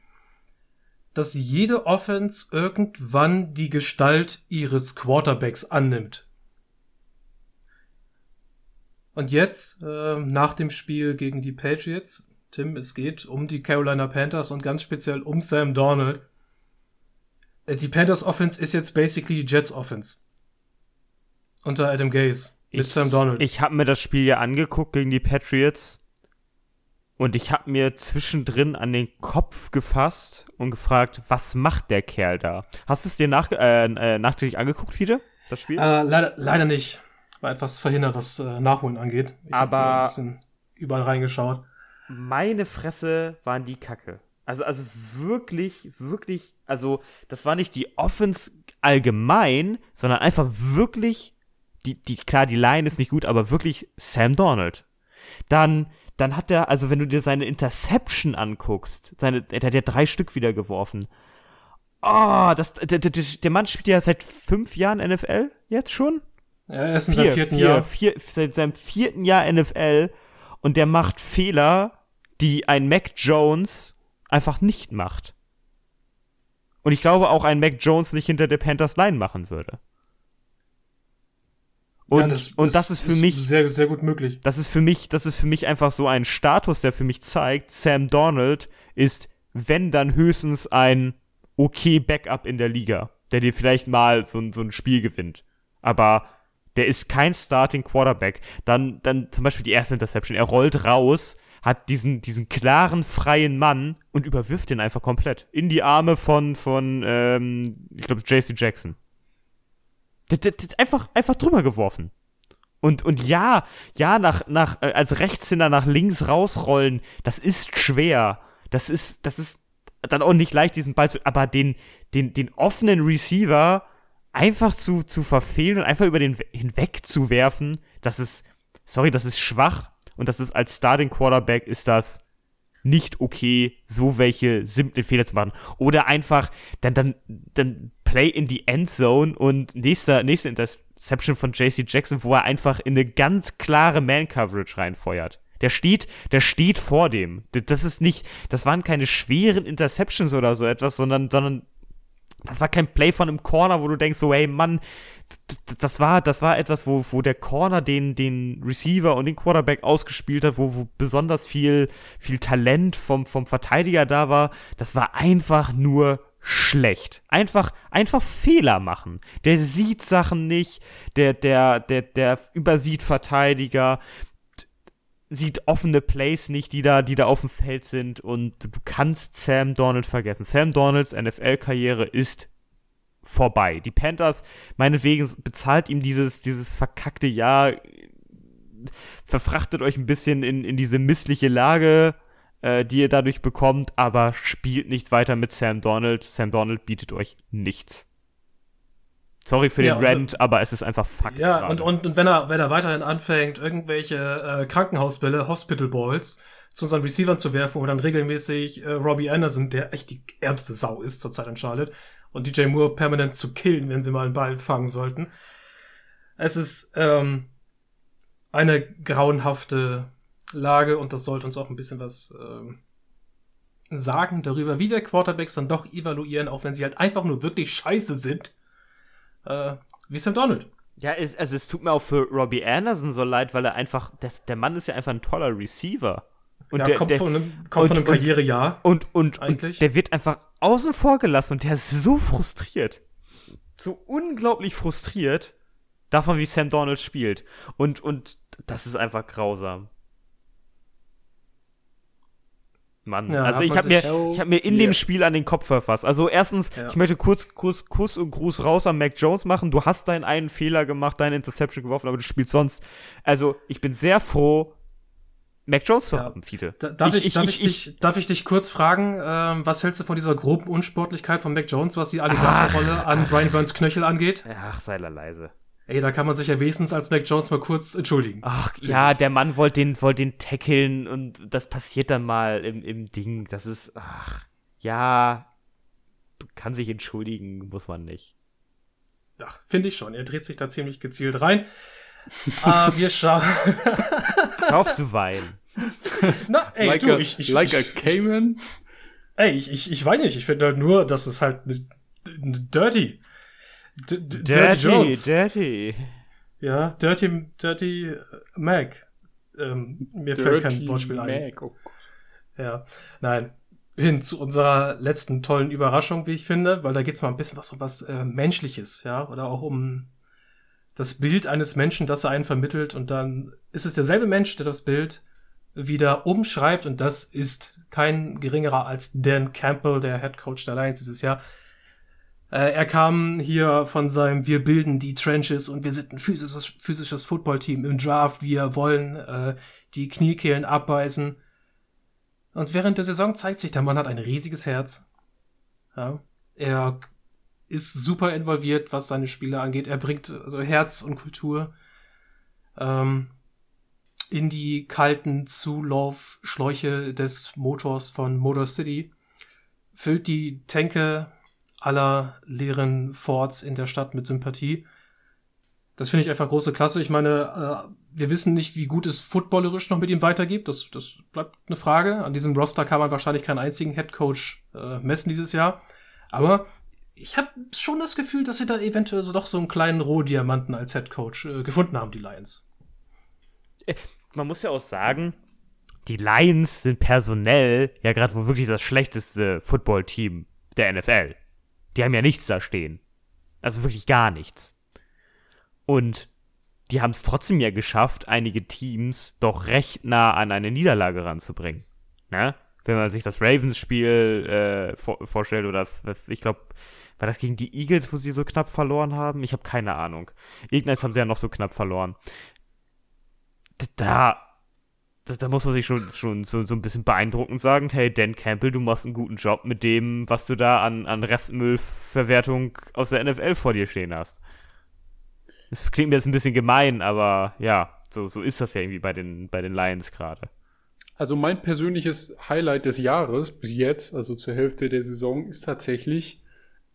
Dass jede Offense irgendwann die Gestalt ihres Quarterbacks annimmt. Und jetzt, äh, nach dem Spiel gegen die Patriots, Tim, es geht um die Carolina Panthers und ganz speziell um Sam Donald. Äh, die Panthers Offense ist jetzt basically die Jets Offense. Unter Adam Gaze. Mit ich, Sam Donald. Ich habe mir das Spiel ja angeguckt gegen die Patriots. Und ich habe mir zwischendrin an den Kopf gefasst und gefragt, was macht der Kerl da? Hast du es dir nach, äh, äh, nachträglich angeguckt, Fiete? Das Spiel? Äh, leider, leider nicht war etwas verhindert, was äh, Nachholen angeht. Ich Aber ein bisschen überall reingeschaut. Meine Fresse waren die Kacke. Also, also wirklich, wirklich, also das war nicht die Offense allgemein, sondern einfach wirklich, die, die, klar, die Line ist nicht gut, aber wirklich Sam Donald. Dann, dann hat er, also wenn du dir seine Interception anguckst, seine, der hat ja drei Stück wieder geworfen. Oh, das, der, der, der Mann spielt ja seit fünf Jahren NFL jetzt schon. Ja, er ist in seinem vierten vier, Jahr. Vier, seit seinem vierten Jahr NFL und der macht Fehler, die ein Mac Jones einfach nicht macht. Und ich glaube auch ein Mac Jones nicht hinter der Panthers Line machen würde. Und, ja, das, und das ist für ist mich sehr, sehr gut möglich. Das ist für mich, das ist für mich einfach so ein Status, der für mich zeigt, Sam Donald ist, wenn dann höchstens ein okay Backup in der Liga, der dir vielleicht mal so, so ein Spiel gewinnt. Aber der ist kein Starting Quarterback. Dann, dann zum Beispiel die erste Interception. Er rollt raus, hat diesen, diesen klaren, freien Mann und überwirft ihn einfach komplett. In die Arme von, von ähm, ich glaube, JC Jackson. Einfach, einfach drüber geworfen. Und, und ja, ja, nach, nach, äh, als Rechtshänder nach links rausrollen, das ist schwer. Das ist, das ist dann auch nicht leicht, diesen Ball zu, aber den, den, den offenen Receiver einfach zu, zu verfehlen und einfach über den hinweg zu werfen, das ist, sorry, das ist schwach und das ist als Starting Quarterback ist das nicht okay, so welche simplen Fehler zu machen. Oder einfach dann, dann, dann Play in die Endzone und nächster, nächste Interception von JC Jackson, wo er einfach in eine ganz klare Man-Coverage reinfeuert. Der steht, der steht vor dem. Das ist nicht, das waren keine schweren Interceptions oder so etwas, sondern, sondern das war kein Play von einem Corner, wo du denkst, so, ey Mann, das war, das war etwas, wo, wo der Corner den, den Receiver und den Quarterback ausgespielt hat, wo, wo besonders viel, viel Talent vom, vom Verteidiger da war. Das war einfach nur schlecht. Einfach, einfach Fehler machen. Der sieht Sachen nicht, der, der, der, der übersieht Verteidiger, sieht offene Plays nicht, die da, die da auf dem Feld sind und du kannst Sam Donald vergessen. Sam Donalds NFL-Karriere ist vorbei. Die Panthers, meinetwegen, bezahlt ihm dieses, dieses verkackte Jahr, verfrachtet euch ein bisschen in, in diese missliche Lage, äh, die ihr dadurch bekommt, aber spielt nicht weiter mit Sam Donald. Sam Donald bietet euch nichts. Sorry für den ja, Rant, und, aber es ist einfach Fakt. Ja, und, und, und wenn er, wenn er weiterhin anfängt, irgendwelche äh, Krankenhausbälle, Hospital Balls zu unseren Receivern zu werfen und dann regelmäßig äh, Robbie Anderson, der echt die ärmste Sau ist zurzeit in Charlotte, und DJ Moore permanent zu killen, wenn sie mal einen Ball fangen sollten. Es ist ähm, eine grauenhafte Lage und das sollte uns auch ein bisschen was ähm, sagen darüber, wie wir Quarterbacks dann doch evaluieren, auch wenn sie halt einfach nur wirklich scheiße sind. Äh, wie Sam Donald. Ja, es, also es tut mir auch für Robbie Anderson so leid, weil er einfach, das, der Mann ist ja einfach ein toller Receiver. Und Und ja, der, kommt, der, von einem, kommt von einem und- und- Karrierejahr. und, und, Eigentlich. und der wird einfach außen vor gelassen und der ist so frustriert. So unglaublich frustriert davon, wie Sam Donald spielt. Und, und das ist einfach grausam. Mann, Ja, also ich habe mir, ich hab mir in Yeah. dem Spiel an den Kopf verfasst. Also erstens, Ja. ich möchte kurz, kurz, Kuss und Gruß raus an Mac Jones machen. Du hast deinen einen Fehler gemacht, deine Interception geworfen, aber du spielst sonst. Also ich bin sehr froh, Mac Jones zu Ja. haben, Fiete. Da, darf, ich, ich- darf, ich- ich, dich, darf ich dich kurz fragen, ähm, was hältst du von dieser groben Unsportlichkeit von Mac Jones, was die Alligatorrolle an Brian Burns Knöchel angeht? Ach, sei leise. Ey, da kann man sich ja wenigstens als Mac Jones mal kurz entschuldigen. Ach ja, ich. der Mann wollte den, wollte den tackeln und das passiert dann mal im, im Ding. Das ist, ach, ja, kann sich entschuldigen, muss man nicht. Ja, finde ich schon. Er dreht sich da ziemlich gezielt rein. Ah, wir schauen. Auf zu weinen. Na, ey, like du, a, ich, ich, like a ich, Cayman? ey, ich, ich, ich weine nicht. Ich finde halt nur, dass es halt ne- ne- dirty. D D Dirty Jones. dirty. Ja, Dirty, Dirty Mac. Ähm, mir fällt kein Wortspiel ein. Mac. Oh Gott. Ja, nein. Hin zu unserer letzten tollen Überraschung, wie ich finde, weil da geht's mal ein bisschen was um was äh, Menschliches, ja, oder auch um das Bild eines Menschen, das er einen vermittelt und dann ist es derselbe Mensch, der das Bild wieder umschreibt und das ist kein geringerer als Dan Campbell, der Head Coach der Lions dieses Jahr. Äh, er kam hier von seinem Wir bilden die Trenches und wir sind ein physisches, physisches Footballteam im Draft. Wir wollen äh, die Kniekehlen abbeißen. Und während der Saison zeigt sich, der Mann hat ein riesiges Herz. Ja, er ist super involviert, was seine Spiele angeht. Er bringt also Herz und Kultur ähm, in die kalten Zulaufschläuche des Motors von Motor City, füllt die Tänke aller leeren Forts in der Stadt mit Sympathie. Das finde ich einfach große Klasse. Ich meine, äh, wir wissen nicht, wie gut es footballerisch noch mit ihm weitergeht. Das, das bleibt eine Frage. An diesem Roster kann man wahrscheinlich keinen einzigen Headcoach äh, messen dieses Jahr. Aber ich habe schon das Gefühl, dass sie da eventuell so doch so einen kleinen Rohdiamanten als Headcoach äh, gefunden haben, die Lions. Man muss ja auch sagen, die Lions sind personell ja gerade wohl wirklich das schlechteste Footballteam der NFL. Die haben ja nichts da stehen. Also wirklich gar nichts. Und die haben es trotzdem ja geschafft, einige Teams doch recht nah an eine Niederlage ranzubringen. Ne? Wenn man sich das Ravens-Spiel äh, vor vorstellt oder das, was, ich glaube, war das gegen die Eagles, wo sie so knapp verloren haben? Ich habe keine Ahnung. Irgendeins haben sie ja noch so knapp verloren. Da, da, da muss man sich schon, schon so, so ein bisschen beeindruckend sagen, hey, Dan Campbell, du machst einen guten Job mit dem, was du da an, an Restmüllverwertung aus der NFL vor dir stehen hast. Das klingt mir jetzt ein bisschen gemein, aber ja, so, so ist das ja irgendwie bei den, bei den Lions gerade. Also mein persönliches Highlight des Jahres bis jetzt, also zur Hälfte der Saison, ist tatsächlich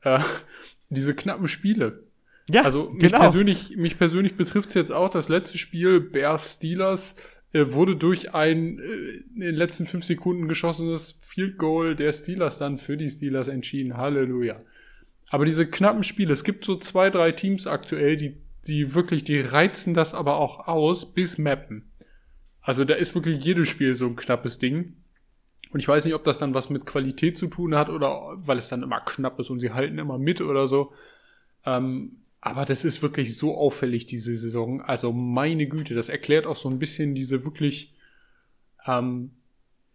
äh, diese knappen Spiele. Ja, Also mich genau. persönlich, mich persönlich betrifft es jetzt auch. Das letzte Spiel Bears Steelers wurde durch ein äh, in den letzten fünf Sekunden geschossenes Field Goal der Steelers dann für die Steelers entschieden. Halleluja. Aber diese knappen Spiele, es gibt so zwei, drei Teams aktuell, die, die wirklich, die reizen das aber auch aus bis Mappen. Also da ist wirklich jedes Spiel so ein knappes Ding. Und ich weiß nicht, ob das dann was mit Qualität zu tun hat oder weil es dann immer knapp ist und sie halten immer mit oder so. Ähm, aber das ist wirklich so auffällig, diese Saison. Also meine Güte, das erklärt auch so ein bisschen diese wirklich, ähm,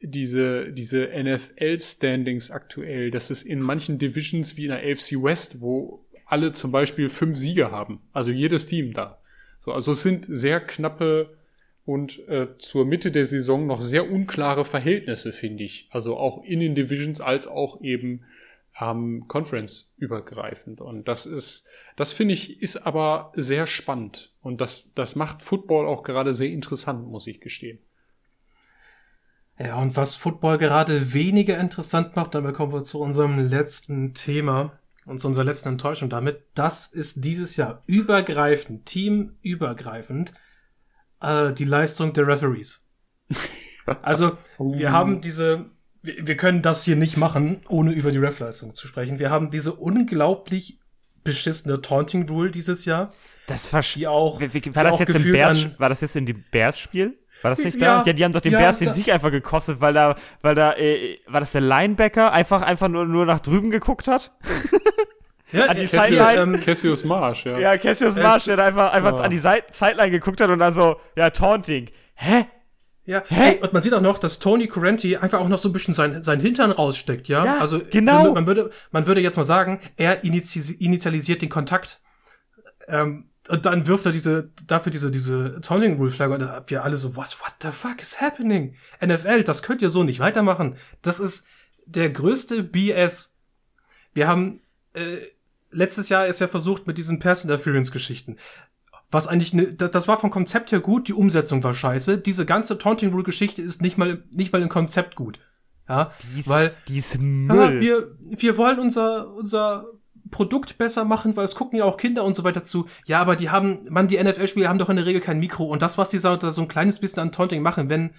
diese, diese NFL-Standings aktuell. Das ist in manchen Divisions wie in der AFC West, wo alle zum Beispiel fünf Siege haben. Also jedes Team da. So, also es sind sehr knappe und äh, zur Mitte der Saison noch sehr unklare Verhältnisse, finde ich. Also auch in den Divisions als auch eben ähm, Conference übergreifend. Und das ist, das finde ich, ist aber sehr spannend. Und das, das macht Football auch gerade sehr interessant, muss ich gestehen. Ja, und was Football gerade weniger interessant macht, damit kommen wir zu unserem letzten Thema und zu unserer letzten Enttäuschung damit. Das ist dieses Jahr übergreifend, teamübergreifend, äh, die Leistung der Referees. Also, wir haben diese wir, wir können das hier nicht machen, ohne über die Ref-Leistung zu sprechen. Wir haben diese unglaublich beschissene Taunting Rule dieses Jahr. Das war, die auch, wie, wie, war das jetzt im Bears, war das jetzt in dem Bears-Spiel? War das nicht ja, da? Ja, die haben doch den ja, Bears den Sieg einfach gekostet, weil da, weil da, äh, war das der Linebacker einfach, einfach nur, nur nach drüben geguckt hat? Ja, an die Cassius, Sideline. Ähm, Cassius Marsh, ja. Ja, Cassius Marsh, der einfach, einfach ja. an die Sideline geguckt hat und dann so, ja, Taunting. Hä? Ja, Hä? und man sieht auch noch, dass Tony Correnti einfach auch noch so ein bisschen sein, sein Hintern raussteckt, ja? ja also, genau. Man würde, man würde jetzt mal sagen, er initialisiert den Kontakt. Ähm, und dann wirft er diese, dafür diese, diese Taunting Rule Flagge und da wir alle so, what, what the fuck is happening? NFL, das könnt ihr so nicht weitermachen. Das ist der größte BS. Wir haben, äh, letztes Jahr ist ja versucht mit diesen Pass Interference Geschichten was eigentlich ne, das, das war vom Konzept her gut, die Umsetzung war scheiße. Diese ganze Taunting Rule Geschichte ist nicht mal nicht mal im Konzept gut. Ja, dies, weil dies Müll. Ja, wir wir wollen unser unser Produkt besser machen, weil es gucken ja auch Kinder und so weiter zu. Ja, aber die haben, man, die NFL-Spieler haben doch in der Regel kein Mikro und das, was die so, so ein kleines bisschen an Taunting machen, wenn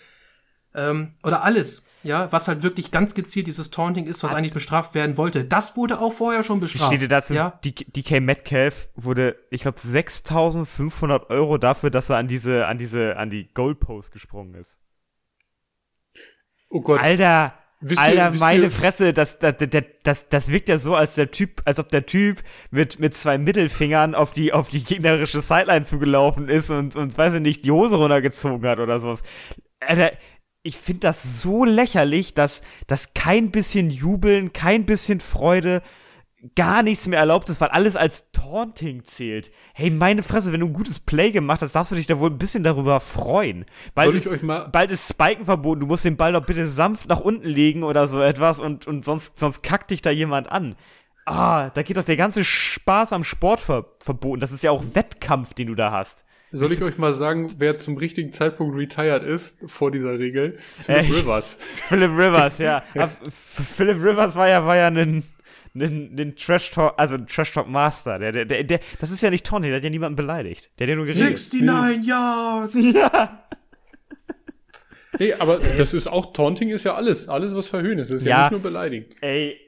ähm, oder alles, ja, was halt wirklich ganz gezielt dieses Taunting ist, was eigentlich bestraft werden wollte. Das wurde auch vorher schon bestraft. Steht dir dazu, ja? DK Metcalf wurde, ich glaube, 6.500 Euro dafür, dass er an diese, an diese, an die Goalpost gesprungen ist. Oh Gott. Alter, Wisst Alter, ihr, meine ihr, Fresse, das, das, das, das, das wirkt ja so, als der Typ, als ob der Typ mit, mit zwei Mittelfingern auf die, auf die gegnerische Sideline zugelaufen ist und, und, weiß ich nicht, die Hose runtergezogen hat oder sowas. Alter, ich finde das so lächerlich, dass, dass kein bisschen Jubeln, kein bisschen Freude, gar nichts mehr erlaubt ist, weil alles als Taunting zählt. Hey, meine Fresse, wenn du ein gutes Play gemacht hast, darfst du dich da wohl ein bisschen darüber freuen. Bald Soll ich ist, euch mal bald ist Spiken verboten, du musst den Ball doch bitte sanft nach unten legen oder so etwas und, und sonst, sonst kackt dich da jemand an. Ah, da geht doch der ganze Spaß am Sport ver verboten. Das ist ja auch Wettkampf, den du da hast. Soll ich euch mal sagen, wer zum richtigen Zeitpunkt retired ist vor dieser Regel? Philip äh, Rivers. Philip Rivers, ja. Philip Rivers war ja, war ja ein, ein, ein Trash Talk, also ein Trash Talk Master. Der, der, der, der, das ist ja nicht Tony, der hat ja niemanden beleidigt. Der hat ja nur geredet. 69 Yards! Ja. Nee, aber das ist auch, Taunting ist ja alles. Alles, was verhöhnen ist. Das ist ja, ja nicht nur beleidigen. Ey.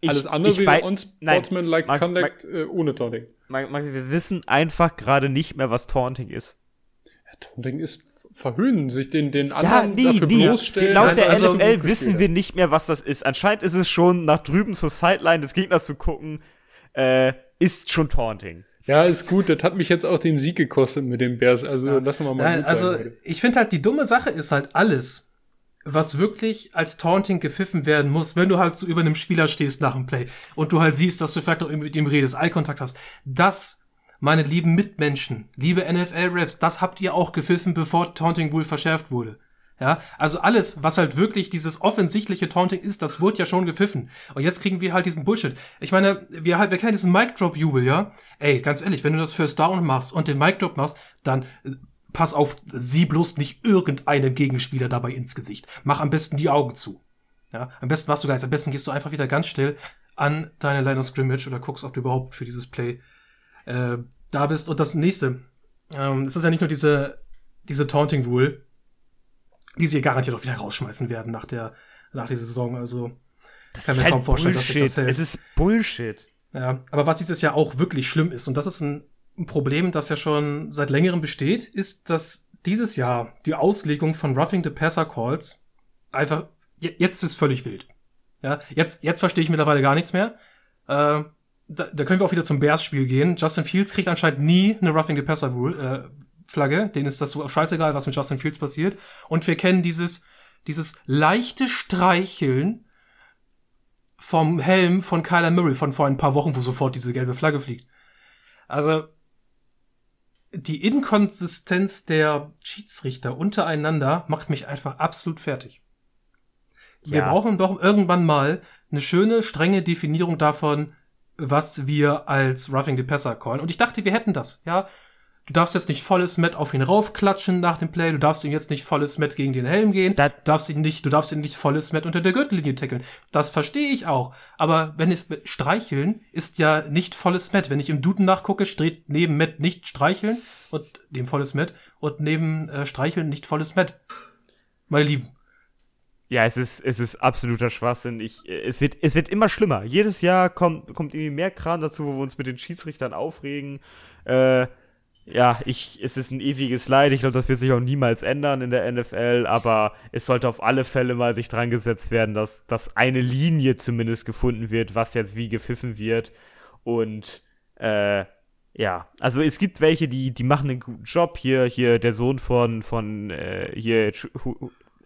Ich, alles andere wäre unsportsmanlike conduct äh, ohne Taunting. Maxi, wir wissen einfach gerade nicht mehr, was Taunting ist. Ja, Taunting ist verhöhnen, sich den, den anderen ja, nie, dafür nie. bloßstellen. Laut der also NFL wissen wir nicht mehr, was das ist. Anscheinend ist es schon, nach drüben zur Sideline des Gegners zu gucken, äh, ist schon Taunting. Ja, ist gut. Das hat mich jetzt auch den Sieg gekostet mit den Bears. Also ja. lassen wir mal. Nein, also sein, ich finde halt, die dumme Sache ist halt alles, was wirklich als Taunting gepfiffen werden muss, wenn du halt so über einem Spieler stehst nach dem Play und du halt siehst, dass du vielleicht noch mit ihm redest, Eye-Kontakt hast. Das, meine lieben Mitmenschen, liebe NFL-Refs, das habt ihr auch gepfiffen, bevor Taunting Rule verschärft wurde. Ja, also alles, was halt wirklich dieses offensichtliche Taunting ist, das wurde ja schon gepfiffen. Und jetzt kriegen wir halt diesen Bullshit. Ich meine, wir halt, wir kennen diesen Mic-Drop-Jubel, ja? Ey, ganz ehrlich, wenn du das First Down machst und den Mic-Drop machst, dann pass auf, sieh bloß nicht irgendeinem Gegenspieler dabei ins Gesicht. Mach am besten die Augen zu. Ja, am besten machst du gar nichts. Am besten gehst du einfach wieder ganz still an deine Line of Scrimmage oder guckst, ob du überhaupt für dieses Play äh, da bist. Und das nächste, ähm, es ist ja nicht nur diese, diese Taunting Rule, die sie garantiert auch wieder rausschmeißen werden nach der, nach dieser Saison. Also, das kann mir halt kaum vorstellen, Bullshit. dass sich das hält. Es ist Bullshit. Ja, aber was dieses Jahr auch wirklich schlimm ist, und das ist ein ein Problem, das ja schon seit längerem besteht, ist, dass dieses Jahr die Auslegung von Roughing the Passer Calls einfach, jetzt ist völlig wild. Ja, jetzt, jetzt verstehe ich mittlerweile gar nichts mehr. Äh, da, da können wir auch wieder zum Bears-Spiel gehen. Justin Fields kriegt anscheinend nie eine Roughing the Passer äh, Flagge. Denen ist das so scheißegal, was mit Justin Fields passiert. Und wir kennen dieses, dieses leichte Streicheln vom Helm von Kyler Murray von vor ein paar Wochen, wo sofort diese gelbe Flagge fliegt. Also, die Inkonsistenz der Schiedsrichter untereinander macht mich einfach absolut fertig. Ja. Wir brauchen doch irgendwann mal eine schöne, strenge Definierung davon, was wir als Roughing the Passer callen. Und ich dachte, wir hätten das, ja. Du darfst jetzt nicht volles Met auf ihn raufklatschen nach dem Play. Du darfst ihn jetzt nicht volles Met gegen den Helm gehen. Du darfst ihn nicht, du darfst ihn nicht volles Met unter der Gürtellinie tackeln. Das verstehe ich auch. Aber wenn es streicheln ist ja nicht volles Met. Wenn ich im Duden nachgucke, steht neben Met nicht streicheln und dem volles Met und neben äh, streicheln nicht volles Met. Meine Lieben. Ja, es ist, es ist absoluter Schwachsinn. Ich, es, wird, es wird immer schlimmer. Jedes Jahr kommt, kommt irgendwie mehr Kram dazu, wo wir uns mit den Schiedsrichtern aufregen. Äh, ja, ich, es ist ein ewiges Leid. Ich glaube, das wird sich auch niemals ändern in der NFL, aber es sollte auf alle Fälle mal sich dran gesetzt werden, dass, dass eine Linie zumindest gefunden wird, was jetzt wie gepfiffen wird. Und äh, ja, also es gibt welche, die, die machen einen guten Job. Hier, hier der Sohn von, von äh, hier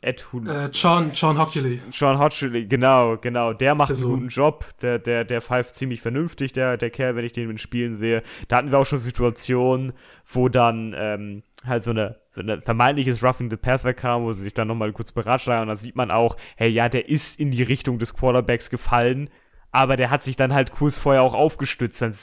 Ed Hulu. Äh, John, John Hockley. John Hockley, genau, genau. Der macht der einen guten Job. Der, der, der pfeift ziemlich vernünftig, der, der Kerl, wenn ich den in Spielen sehe. Da hatten wir auch schon Situationen, wo dann ähm, halt so eine, so eine vermeintliches Roughing the Passer kam, wo sie sich dann nochmal kurz beratschlagen und dann sieht man auch, hey, ja, der ist in die Richtung des Quarterbacks gefallen, aber der hat sich dann halt kurz vorher auch aufgestützt. Dann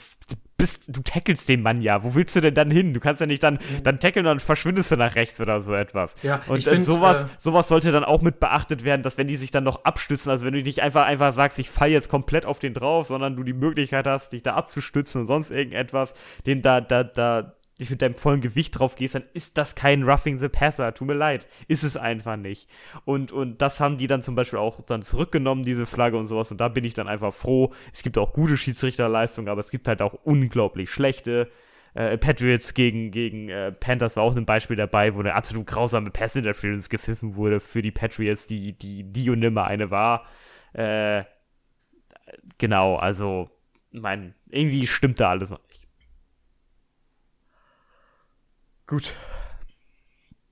bist, du tackelst den Mann ja. Wo willst du denn dann hin? Du kannst ja nicht dann, dann tackeln und verschwindest du nach rechts oder so etwas. Ja, und ich find, sowas, äh, sowas sollte dann auch mit beachtet werden, dass wenn die sich dann noch abstützen, also wenn du nicht einfach, einfach sagst, ich fall jetzt komplett auf den drauf, sondern du die Möglichkeit hast, dich da abzustützen und sonst irgendetwas, den da, da, da, dich mit deinem vollen Gewicht drauf gehst, dann ist das kein Roughing the Passer. Tut mir leid. Ist es einfach nicht. Und, und das haben die dann zum Beispiel auch dann zurückgenommen, diese Flagge und sowas. Und da bin ich dann einfach froh. Es gibt auch gute Schiedsrichterleistungen, aber es gibt halt auch unglaublich schlechte. Äh, Patriots gegen, gegen äh, Panthers war auch ein Beispiel dabei, wo eine absolut grausame Pass Interference gepfiffen wurde für die Patriots, die, die, die und nimmer eine war. Äh, genau, also, mein, irgendwie stimmt da alles noch Gut.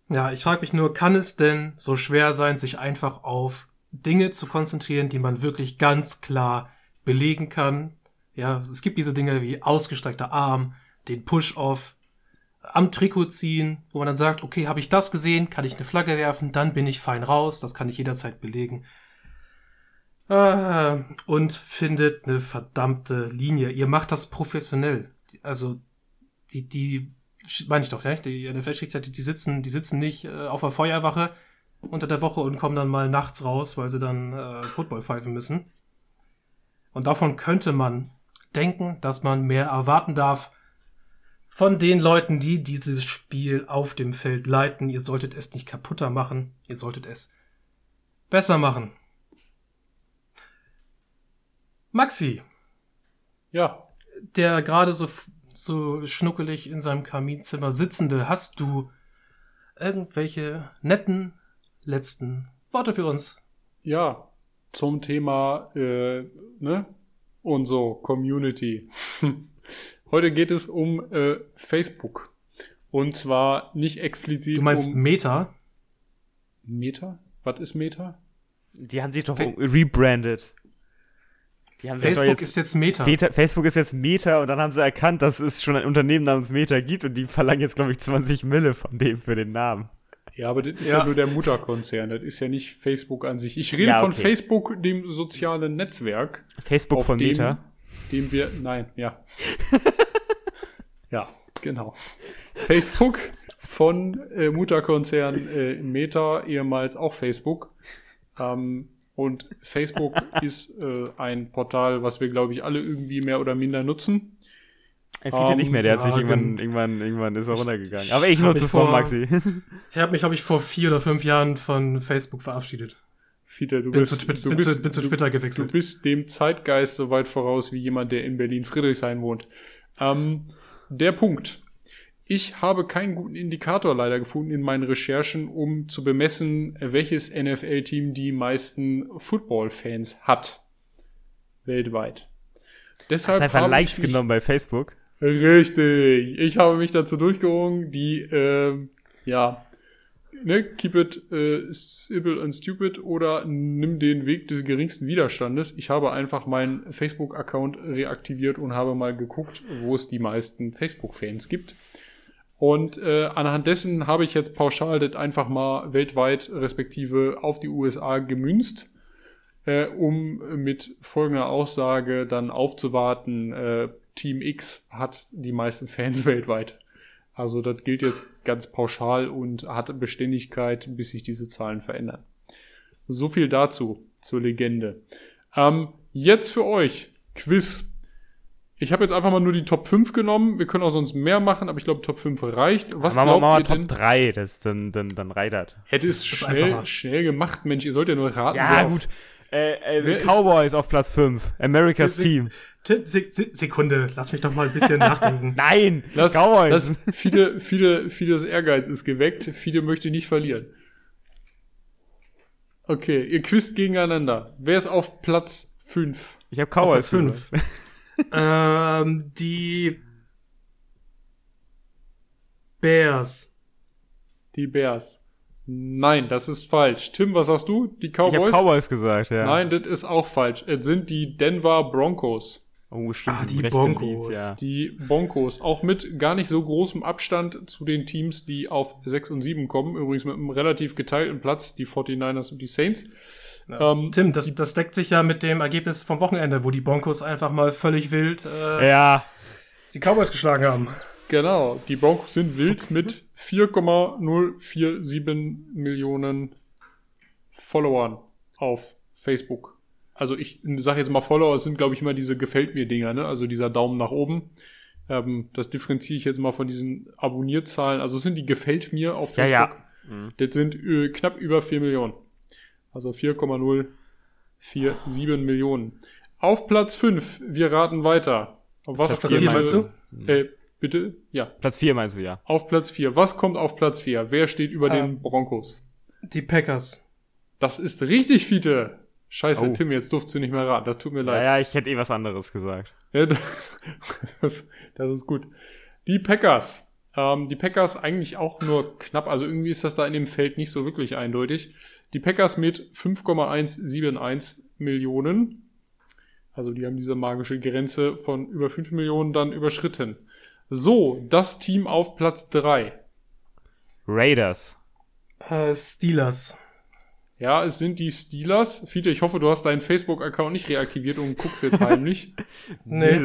Ja, ich frage mich nur, kann es denn so schwer sein, sich einfach auf Dinge zu konzentrieren, die man wirklich ganz klar belegen kann? Ja, es gibt diese Dinge wie ausgestreckter Arm, den Push-Off, am Trikot ziehen, wo man dann sagt, okay, habe ich das gesehen, kann ich eine Flagge werfen, dann bin ich fein raus, das kann ich jederzeit belegen. Äh, und findet eine verdammte Linie. Ihr macht das professionell. Also, die, die meine ich doch, ja? die NFL-Schiedsrichter, die sitzen, die sitzen nicht äh, auf der Feuerwache unter der Woche und kommen dann mal nachts raus, weil sie dann äh, Football pfeifen müssen. Und davon könnte man denken, dass man mehr erwarten darf von den Leuten, die dieses Spiel auf dem Feld leiten. Ihr solltet es nicht kaputter machen, ihr solltet es besser machen. Maxi. Ja. Der gerade so so schnuckelig in seinem Kaminzimmer sitzende, hast du irgendwelche netten letzten Worte für uns? Ja, zum Thema, äh, ne? Und so, Community. Heute geht es um äh, Facebook. Und zwar nicht explizit. Du meinst um Meta? Meta? Was ist Meta? Die haben sich doch Fe rebrandet. Facebook jetzt, ist jetzt Meta. Facebook ist jetzt Meta und dann haben sie erkannt, dass es schon ein Unternehmen namens Meta gibt und die verlangen jetzt, glaube ich, 20 Mille von dem für den Namen. Ja, aber das ist ja, ja nur der Mutterkonzern, das ist ja nicht Facebook an sich. Ich rede ja, okay. von Facebook, dem sozialen Netzwerk. Facebook von dem, Meta? Dem wir, nein, ja. ja, genau. Facebook von äh, Mutterkonzern äh, Meta, ehemals auch Facebook. Ähm, und Facebook ist äh, ein Portal, was wir, glaube ich, alle irgendwie mehr oder minder nutzen. Er viele um, nicht mehr, der hat sich irgendwann, irgendwann, irgendwann ist er runtergegangen. Aber ich nutze es vor, Maxi. Ich habe mich, glaube ich, vor vier oder fünf Jahren von Facebook verabschiedet. Fiete, du bin bist, zu, bin, du bist, bin zu Twitter gewechselt. Du bist dem Zeitgeist so weit voraus wie jemand, der in Berlin Friedrichshain wohnt. Ähm, der Punkt. Ich habe keinen guten Indikator leider gefunden in meinen Recherchen, um zu bemessen, welches NFL-Team die meisten Football-Fans hat. Weltweit. Deshalb Hast einfach Likes genommen bei Facebook? Richtig. Ich habe mich dazu durchgerungen, die, äh, ja, ne, keep it äh, simple and stupid oder nimm den Weg des geringsten Widerstandes. Ich habe einfach meinen Facebook-Account reaktiviert und habe mal geguckt, wo es die meisten Facebook-Fans gibt. Und äh, anhand dessen habe ich jetzt pauschal das einfach mal weltweit respektive auf die USA gemünzt, äh, um mit folgender Aussage dann aufzuwarten, äh, Team X hat die meisten Fans weltweit. Also das gilt jetzt ganz pauschal und hat Beständigkeit, bis sich diese Zahlen verändern. So viel dazu, zur Legende. Ähm, jetzt für euch, Quiz. Ich habe jetzt einfach mal nur die Top 5 genommen. Wir können auch sonst mehr machen, aber ich glaube, Top 5 reicht. Was machen wir mal ihr Top denn? 3, das dann, dann, dann reitert. Hätte es ist schnell, schnell gemacht, Mensch. Ihr sollt ja nur raten. Ja, wer auf- gut. Äh, äh, Cowboys auf Platz 5. America's Se- se- Team. Tipp, Se Se Sekunde, lass mich doch mal ein bisschen nachdenken. Nein, Lass, Cowboys. lass, viele, viele, vieles Ehrgeiz ist geweckt. Viele möchte nicht verlieren. Okay, ihr quizt gegeneinander. Wer ist auf Platz 5? ich habe Auf Cowboys Platz fünf. gesagt. Ähm, die Bears. Die Bears. Nein, das ist falsch. Tim, was sagst du? Die Ich habe Cowboys? Cowboys gesagt, ja. Nein, das ist auch falsch. Es sind die Denver Broncos. Oh, stimmt. Ah, die Broncos. beliebt, ja. Die Broncos. Auch mit gar nicht so großem Abstand zu den Teams, die auf 6 und 7 kommen. Übrigens mit einem relativ geteilten Platz, die 49ers und die Saints. Ähm, Tim, das, das deckt sich ja mit dem Ergebnis vom Wochenende, wo die Broncos einfach mal völlig wild äh, Ja, die Cowboys geschlagen haben. Genau, die Broncos sind wild mit 4,047 Millionen Followern auf Facebook. Also ich sage jetzt mal Follower, es sind glaube ich immer diese gefällt mir Dinger, ne? Also dieser Daumen nach oben. Ähm, das differenziere ich jetzt mal von diesen Abonnierzahlen. Also es sind die gefällt mir auf Ja, Facebook. ja. Das sind äh, knapp über 4 Millionen. Also 4,047 Millionen. Auf Platz 5, wir raten weiter. Auf was Platz vier, könnte- meinst du? Äh, bitte? Ja. Platz 4 meinst du, ja. Auf Platz 4. Was kommt auf Platz 4? Wer steht über Ah. den Broncos? Die Packers. Das ist richtig, Fiete. Scheiße, Oh. Tim, jetzt durfst du nicht mehr raten. Das tut mir Ja, leid. ja, ich hätte eh was anderes gesagt. Ja, das, das, das ist gut. Die Packers. Ähm, die Packers eigentlich auch nur knapp. Also irgendwie ist das da in dem Feld nicht so wirklich eindeutig. Die Packers mit 5,171 Millionen. Also die haben diese magische Grenze von über 5 Millionen dann überschritten. So, das Team auf Platz 3. Raiders. Äh, Steelers. Ja, es sind die Steelers. Fiete, ich hoffe, du hast deinen Facebook-Account nicht reaktiviert und guckst jetzt heimlich. Nee.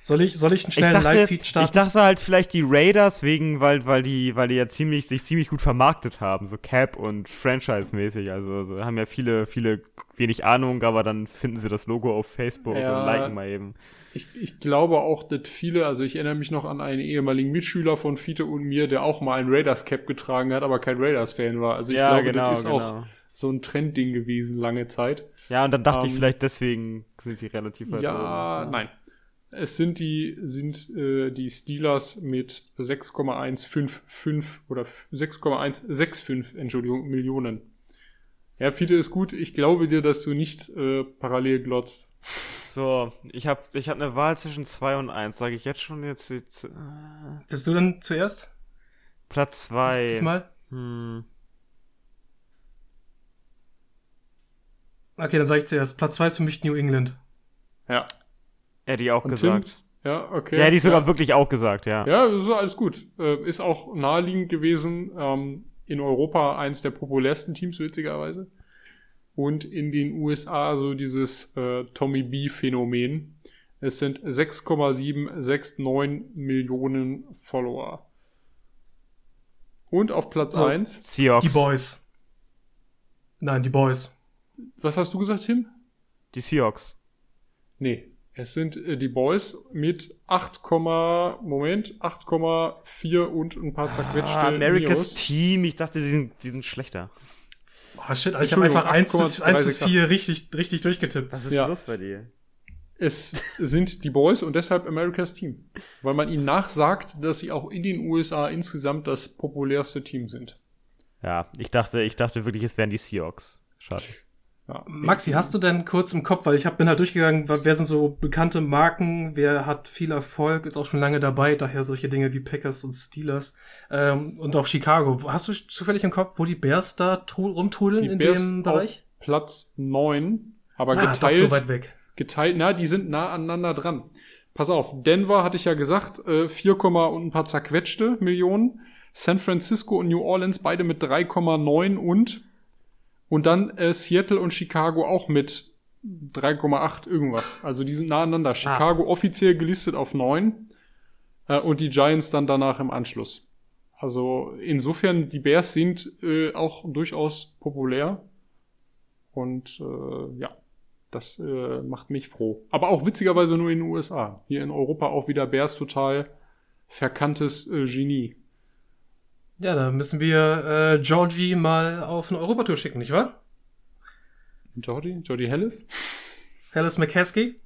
Soll ich, soll ich einen Ich schnellen dachte, Live-Feed ich starten? dachte halt vielleicht die Raiders wegen, weil, weil die, weil die ja ziemlich, sich ziemlich gut vermarktet haben, so Cap und Franchise-mäßig. Also, so haben ja viele, viele wenig Ahnung, aber dann finden sie das Logo auf Facebook Ja. und liken mal eben. Ich, ich glaube auch, dass viele, also ich erinnere mich noch an einen ehemaligen Mitschüler von Fiete und mir, der auch mal ein Raiders-Cap getragen hat, aber kein Raiders-Fan war. Also ich glaube, das ist auch so ein Trendding gewesen lange Zeit. Ja, und dann dachte ich Ähm, vielleicht deswegen sind sie relativ weit Ja, oben. nein. Es sind die, sind äh, die Steelers mit 6,155 oder 6,165, Entschuldigung, Millionen. Ja, Fiete ist gut. Ich glaube dir, dass du nicht äh, parallel glotzt. So, ich habe ich hab eine Wahl zwischen 2 und 1. Sage ich jetzt schon jetzt, jetzt äh, Bist du denn zuerst? Platz 2. Diesmal? Hm. Okay, dann sage ich zuerst. Platz 2 ist für mich New England. Ja. Hätte ich auch Und gesagt. Ja, okay. Ja, hätte ich sogar ja. wirklich auch gesagt, ja. Ja, das ist alles gut. Äh, ist auch naheliegend gewesen. Ähm, in Europa eins der populärsten Teams, witzigerweise. Und in den USA so dieses äh, Tommy B-Phänomen. Es sind 6,769 Millionen Follower. Und auf Platz So. eins. Seahawks. Die Boys. Nein, die Boys. Was hast du gesagt, Tim? Die Seahawks. Nee. Es sind äh, die Boys mit 8, Moment, 8,4 und ein paar zerquetschte Ah, America's Neos. Team. Ich dachte, die sind, die sind schlechter. Oh shit, ich habe einfach 1 bis, 1 bis 8,368. 4 richtig, richtig durchgetippt. Was ist Ja. los bei dir? Es sind die Boys und deshalb America's Team. Weil man ihnen nachsagt, dass sie auch in den USA insgesamt das populärste Team sind. Ja, ich dachte, ich dachte wirklich, es wären die Seahawks. Schade. Ja. Maxi, hast du denn kurz im Kopf, weil ich hab, bin halt durchgegangen, wer sind so bekannte Marken, wer hat viel Erfolg, ist auch schon lange dabei, daher solche Dinge wie Packers und Steelers ähm, und auch Chicago. Hast du zufällig im Kopf, wo die Bears da rumtudeln Die in Bears dem Bereich? Platz 9, aber Ah, doch geteilt, so weit weg. geteilt, na, die sind nah aneinander dran. Pass auf, Denver hatte ich ja gesagt, äh, 4, und ein paar zerquetschte Millionen. San Francisco und New Orleans beide mit 3,9 und und dann äh, Seattle und Chicago auch mit 3,8 irgendwas. Also die sind nah aneinander. Chicago offiziell gelistet auf 9 äh, und die Giants dann danach im Anschluss. Also insofern, die Bears sind äh, auch durchaus populär. Und äh, ja, Das äh, macht mich froh. Aber auch witzigerweise nur in den USA. Hier in Europa auch wieder Bears total verkanntes äh, Genie. Ja, da müssen wir äh, Georgie mal auf eine Europatour schicken, nicht wahr? Georgie? Georgie Hellis? Hellis McCaskey?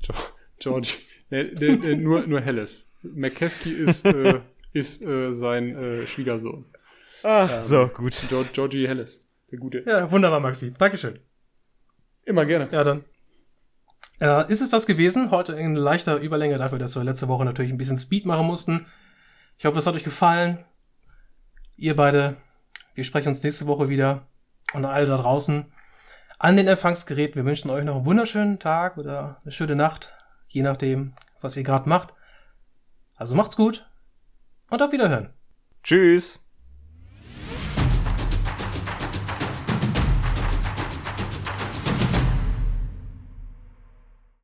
Jo Georgie. Nee, nee, nee, nur, nur Hellis. McCaskey ist, äh, ist äh, sein äh, Schwiegersohn. Ah, ähm, so, gut. George, Georgie Hellis. Der Gute. Ja, wunderbar, Maxi. Dankeschön. Immer gerne. Ja, dann. Äh, ist es das gewesen? Heute in leichter Überlänge dafür, dass wir letzte Woche natürlich ein bisschen Speed machen mussten. Ich hoffe, es hat euch gefallen. Ihr beide, wir sprechen uns nächste Woche wieder. Und alle da draußen an den Empfangsgeräten. Wir wünschen euch noch einen wunderschönen Tag oder eine schöne Nacht, je nachdem, was ihr gerade macht. Also macht's gut und auf Wiederhören. Tschüss.